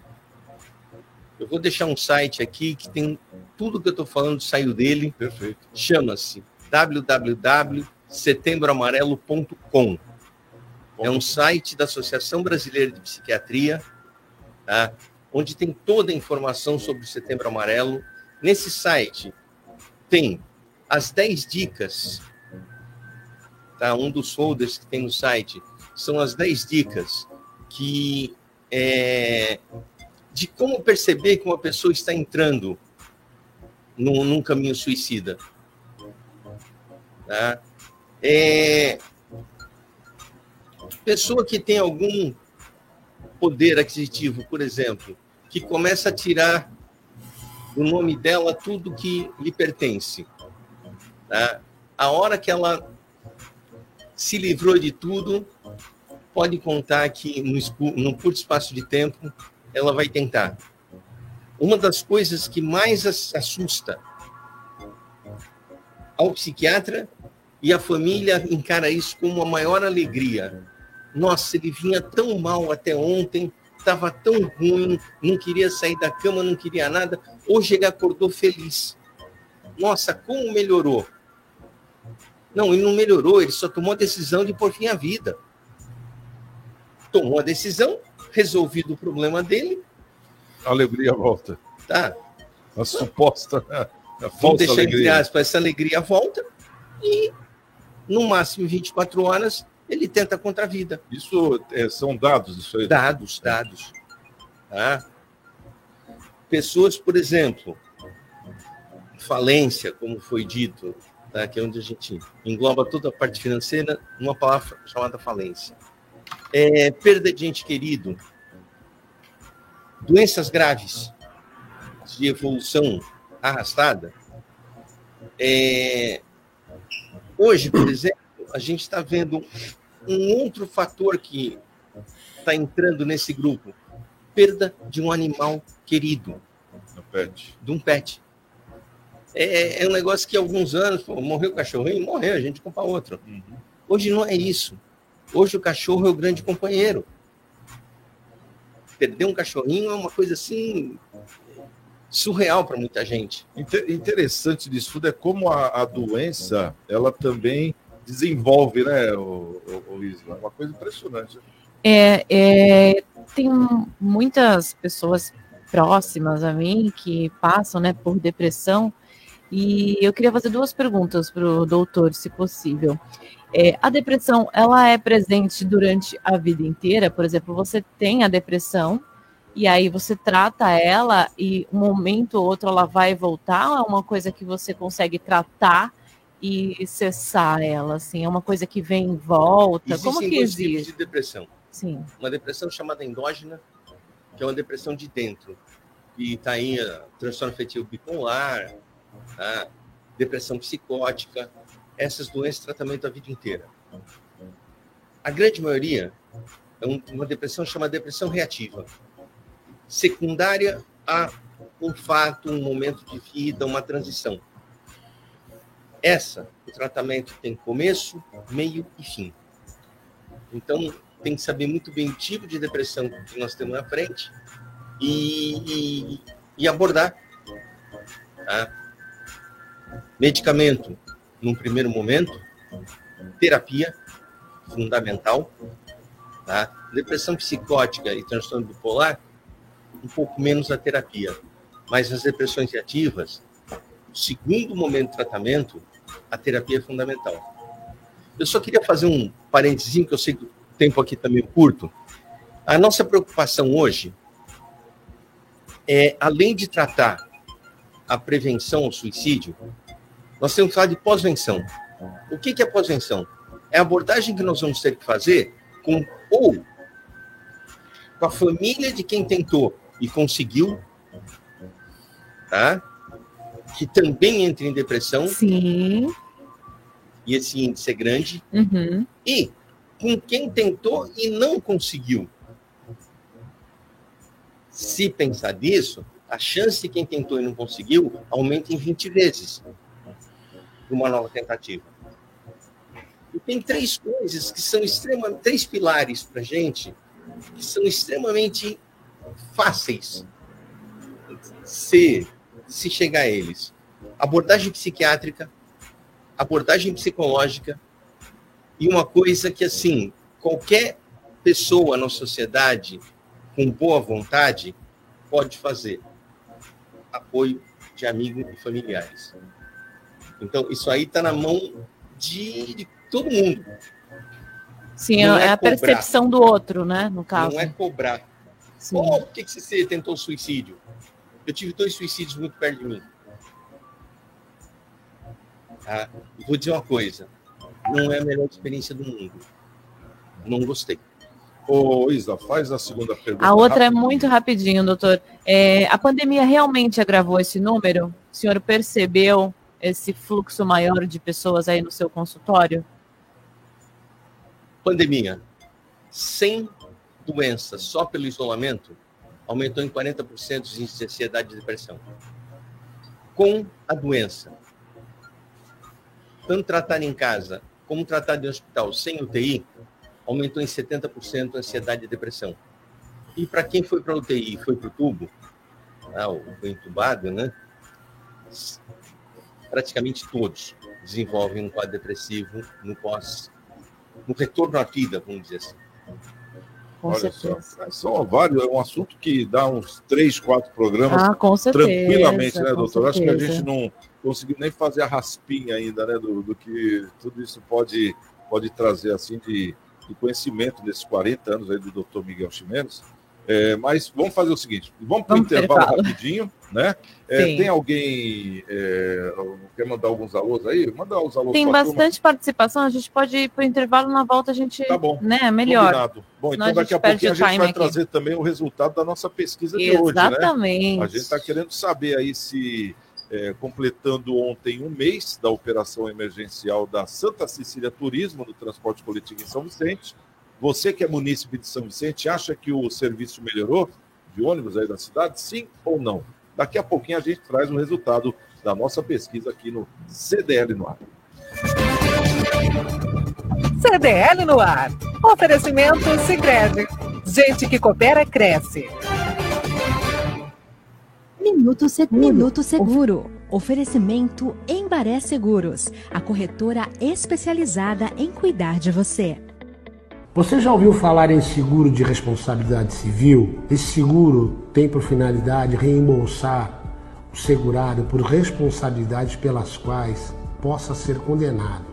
Eu vou deixar um site aqui que tem tudo que eu estou falando saiu dele. Perfeito. Chama-se www.setembroamarelo.com. É um site da Associação Brasileira de Psiquiatria, tá? onde tem toda a informação sobre o Setembro Amarelo. Nesse site tem as 10 dicas tá? Um dos folders que tem no site são as 10 dicas que é, de como perceber que uma pessoa está entrando num, num caminho suicida. Tá? É, pessoa que tem algum poder aquisitivo, por exemplo, que começa a tirar do nome dela tudo que lhe pertence. Tá? A hora que ela se livrou de tudo, pode contar que no, curto espaço de tempo ela vai tentar. Uma das coisas que mais as- assusta ao psiquiatra e a família encara isso como a maior alegria. Nossa, ele vinha tão mal até ontem, estava tão ruim, não queria sair da cama, não queria nada. Hoje ele acordou feliz. Nossa, como melhorou. Não, ele não melhorou, ele só tomou a decisão de pôr fim à vida. Tomou a decisão, resolvido o problema dele, A alegria volta. tá? A suposta. A Vamos deixar entre alegria. aspas, essa alegria volta e, no máximo 24 horas, ele tenta contra a vida. Isso é, são dados, isso aí. Dados, dados. Tá? Pessoas, por exemplo, falência, como foi dito, tá? que é onde a gente engloba toda a parte financeira numa palavra chamada falência. É, perda de ente querido, doenças graves de evolução arrastada. É, hoje, por exemplo, a gente está vendo um outro fator que está entrando nesse grupo: perda de um animal querido, pet. de um pet. É, é um negócio que há alguns anos, pô, morreu o cachorrinho, morreu, a gente compra outro. Hoje não é isso. Hoje o cachorro é o grande companheiro. Perder um cachorrinho é uma coisa assim surreal para muita gente. Inte- Interessante disso tudo é como a, a doença ela também desenvolve, né, o, o, o Isla? Uma coisa impressionante. É, é, tem muitas pessoas próximas a mim que passam né, por depressão e eu queria fazer duas perguntas para o doutor, se possível. É, a depressão, ela é presente durante a vida inteira? Por exemplo, você tem a depressão e aí você trata ela e um momento ou outro ela vai voltar? É uma coisa que você consegue tratar e cessar ela? Assim, é uma coisa que vem e volta? Existem Como que dois tipos existe? de depressão. Sim. Uma depressão chamada endógena, que é uma depressão de dentro. E está aí a transtorno afetivo bipolar, tá? depressão psicótica, essas doenças tratamento a vida inteira. A grande maioria é um- uma depressão chamada depressão reativa, secundária a um fato, um momento de vida, uma transição. Essa, o tratamento tem começo, meio e fim. Então, tem que saber muito bem o tipo de depressão que nós temos na frente e, e, e abordar. Tá? Medicamento, num primeiro momento, terapia, fundamental. Tá? Depressão psicótica e transtorno bipolar, um pouco menos a terapia. Mas as depressões reativas, o segundo momento de tratamento, a terapia é fundamental. Eu só queria fazer um parênteses, que eu sei que o tempo aqui está meio curto. A nossa preocupação hoje é, além de tratar a prevenção ao suicídio, nós temos que falar de pós-venção. O que que é pós-venção? É a abordagem que nós vamos ter que fazer com ou com a família de quem tentou e conseguiu, tá? Que também entra em depressão. Sim. E esse índice é grande. Uhum. E com quem tentou e não conseguiu. Se pensar nisso, a chance de quem tentou e não conseguiu aumenta em 20 vezes uma nova tentativa. E tem três coisas que são extremamente, três pilares para a gente, que são extremamente fáceis se, se chegar a eles. Abordagem psiquiátrica, abordagem psicológica e uma coisa que, assim, qualquer pessoa na sociedade com boa vontade pode fazer. Apoio de amigos e familiares. Então, isso aí está na mão de, de, todo mundo. Sim, não é, é a cobrar. percepção do outro, né? No caso. Não é cobrar. Sim. Oh, por que, que você tentou suicídio? Eu tive dois suicídios muito perto de mim. Ah, vou dizer uma coisa: não é a melhor experiência do mundo. Não gostei. Ô, Isa, faz a segunda pergunta. A outra rápido. é muito rapidinho, doutor. É, a pandemia realmente agravou esse número? O senhor percebeu esse fluxo maior de pessoas aí no seu consultório? Pandemia. Sem doença, só pelo isolamento, aumentou em 40% os índices de ansiedade e depressão. Com a doença, tanto tratar em casa como tratar em hospital sem UTI, aumentou em 70% a ansiedade e depressão. E para quem foi para UTI e foi para o tubo, ah, foi entubado, né? praticamente todos desenvolvem um quadro depressivo no pós, no retorno à vida, vamos dizer assim. Com Olha certeza. só, são vários, é um assunto que dá uns três, quatro programas ah, com certeza, tranquilamente, né, doutor? Acho que a gente não conseguiu nem fazer a raspinha ainda, né, do, do que tudo isso pode, pode trazer, assim, de, de conhecimento desses 40 anos aí do doutor Miguel Ximenes. É, mas vamos fazer o seguinte: vamos para o intervalo, intervalo rapidinho, né? É, tem alguém é, quer mandar alguns alôs aí? Manda os alôs. Tem bastante turma. participação, a gente pode ir para o intervalo na volta, a gente. Tá bom. Né, melhor. Combinado. Bom, então daqui a, a pouquinho a gente vai aqui. trazer também o resultado da nossa pesquisa de Exatamente. hoje. Né? Exatamente. A gente está querendo saber aí se. É, completando ontem um mês da operação emergencial da Santa Cecília Turismo no transporte coletivo em São Vicente, você que é munícipe de São Vicente, acha que o serviço melhorou de ônibus aí da cidade? Sim ou não? Daqui a pouquinho a gente traz o resultado da nossa pesquisa aqui no CDL no ar. CDL no ar. Oferecimento Sicredi. Gente que coopera cresce. Minuto Seguro. Minuto Seguro. Oferecimento Embaré Seguros, a corretora especializada em cuidar de você. Você já ouviu falar em seguro de responsabilidade civil? Esse seguro tem por finalidade reembolsar o segurado por responsabilidades pelas quais possa ser condenado,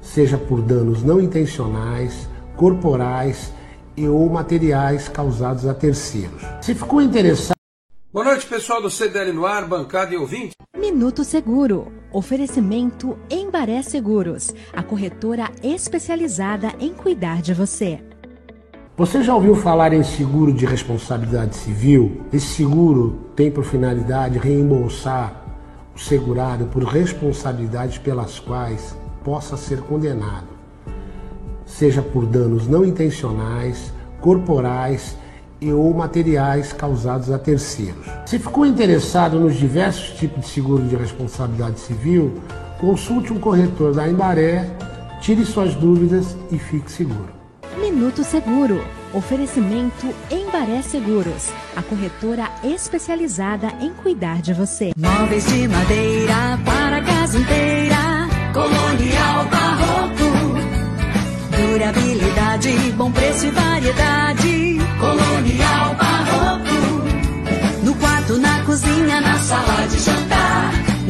seja por danos não intencionais, corporais e ou materiais causados a terceiros. Se ficou interessado Boa noite, pessoal do CDL no ar, bancada e ouvinte. Minuto Seguro. Oferecimento Embaré Seguros, a corretora especializada em cuidar de você. Você já ouviu falar em seguro de responsabilidade civil? Esse seguro tem por finalidade reembolsar o segurado por responsabilidades pelas quais possa ser condenado, seja por danos não intencionais, corporais e ou materiais causados a terceiros. Se ficou interessado nos diversos tipos de seguro de responsabilidade civil, consulte um corretor da Embaré, tire suas dúvidas e fique seguro. Minuto Seguro. Oferecimento Embaré Seguros, a corretora especializada em cuidar de você. Móveis de madeira para casa inteira, colonial barroco. Durabilidade, bom preço e variedade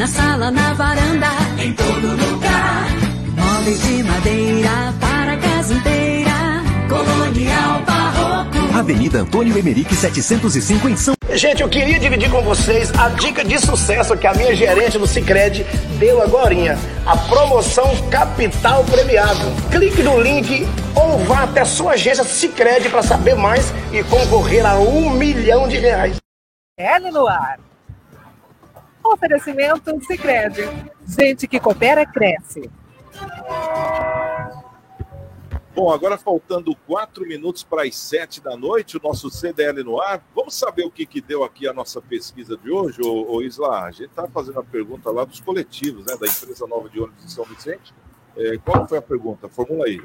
na sala, na varanda, em todo lugar. Móveis de madeira para a casa inteira, colonial barroco. Avenida Antônio Emerick 705 em São Gente, eu queria dividir com vocês a dica de sucesso que a minha gerente do Cicred deu agora. A promoção Capital Premiado. Clique no link ou vá até a sua agência Cicred para saber mais e concorrer a um milhão de reais. L no ar. Oferecimento Cicred. Gente que coopera, cresce. Bom, agora faltando quatro minutos para as sete da noite, o nosso CDL no ar. Vamos saber o que, que deu aqui a nossa pesquisa de hoje, ô, ô Isla? A gente está fazendo a pergunta lá dos coletivos, né, da empresa nova de ônibus de São Vicente. É, qual foi a pergunta? Formula aí.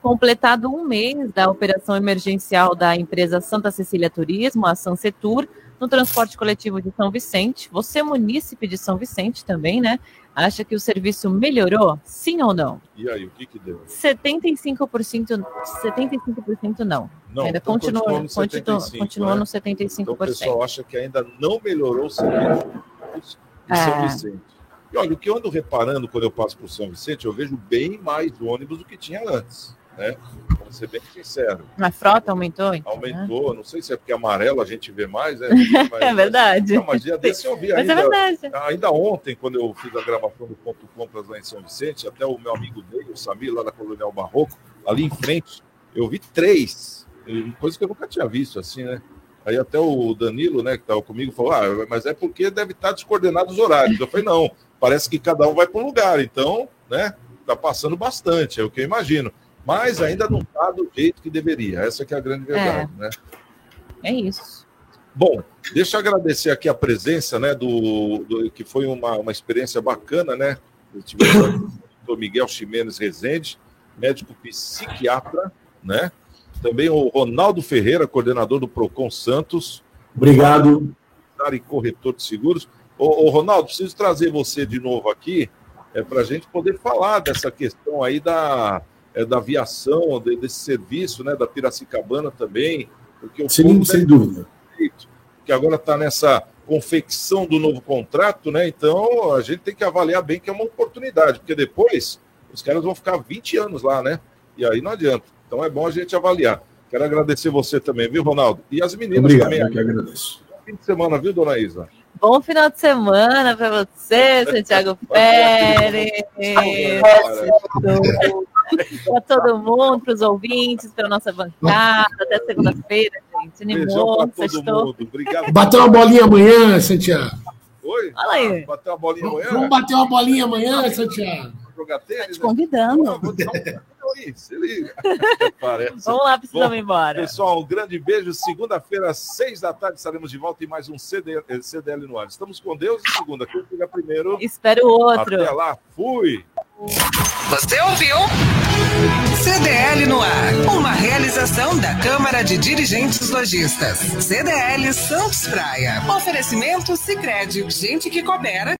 Completado um mês da operação emergencial da empresa Santa Cecília Turismo, a Sansetur, no transporte coletivo de São Vicente. Você, munícipe de São Vicente também, né? Acha que o serviço melhorou? Sim ou não? E aí, o que, que deu? 75%, 75% não. Não, ainda então continua, continua no continua, 75, continua né? no 75%. Então o pessoal acha que ainda não melhorou o serviço em São É. Vicente. E olha, o que eu ando reparando quando eu passo por São Vicente, eu vejo bem mais ônibus do que tinha antes, né? Vou ser bem sincero. A frota aumentou? então, né? Aumentou, não sei se é porque amarelo a gente vê mais, né? [LAUGHS] É verdade. Não, mas dia desse eu vi Mas é ainda, verdade. ainda ontem, quando eu fiz a gravação do Ponto Compras lá em São Vicente, até o meu amigo Ney, o Samir, lá da Colonial Barroco, ali em frente, eu vi três, coisa que eu nunca tinha visto assim, né? Aí até o Danilo, né, que estava comigo, falou: Ah, mas é porque deve estar descoordenado os horários. Eu falei: Não, parece que cada um vai para um lugar, então, né, tá passando bastante, é o que eu imagino. Mas ainda não está do jeito que deveria. Essa que é a grande verdade, né? É isso. Bom, deixa eu agradecer aqui a presença, né, do, do- que foi uma, uma experiência bacana, né? Eu tive aqui o doutor Miguel Ximenes Rezende, médico psiquiatra, né? Também o Ronaldo Ferreira, coordenador do Procon Santos, Obrigado. e corretor de seguros. Ô, ô, Ronaldo, preciso trazer você de novo aqui é, para a gente poder falar dessa questão aí da, é, da aviação, de- desse serviço, né, da Piracicabana também, porque o Sim, sem deve- dúvida. que agora está nessa confecção do novo contrato, né? Então a gente tem que avaliar bem que é uma oportunidade, porque depois os caras vão ficar 20 anos lá, né? E aí não adianta. Então é bom a gente avaliar. Quero agradecer você também, viu, Ronaldo? E as meninas Obrigado, também. eu que agradeço. Bom Fim de semana, viu, dona Isa? Bom final de semana para você, Santiago [LAUGHS] Pérez. Para todo mundo, para os ouvintes, para nossa bancada. Até segunda-feira, gente. Animou, sextou. Bater uma bolinha amanhã, Santiago. Oi? Fala aí. Bater uma bolinha amanhã? Vamos bater uma bolinha amanhã, Santiago. Jogar tênis? Te convidando. Aí, se liga. [LAUGHS] Parece. Vamos lá, precisamos Bom, ir embora. Pessoal, um grande beijo. Segunda-feira, às seis da tarde, estaremos de volta em mais um CD, eh, CDL no ar. Estamos com Deus e segunda. Quem chega primeiro? Espero o outro. Até lá. Fui. Você ouviu? CDL no ar. Uma realização da Câmara de Dirigentes Lojistas. CDL Santos Praia. Oferecimento Sicredi. Gente que coopera.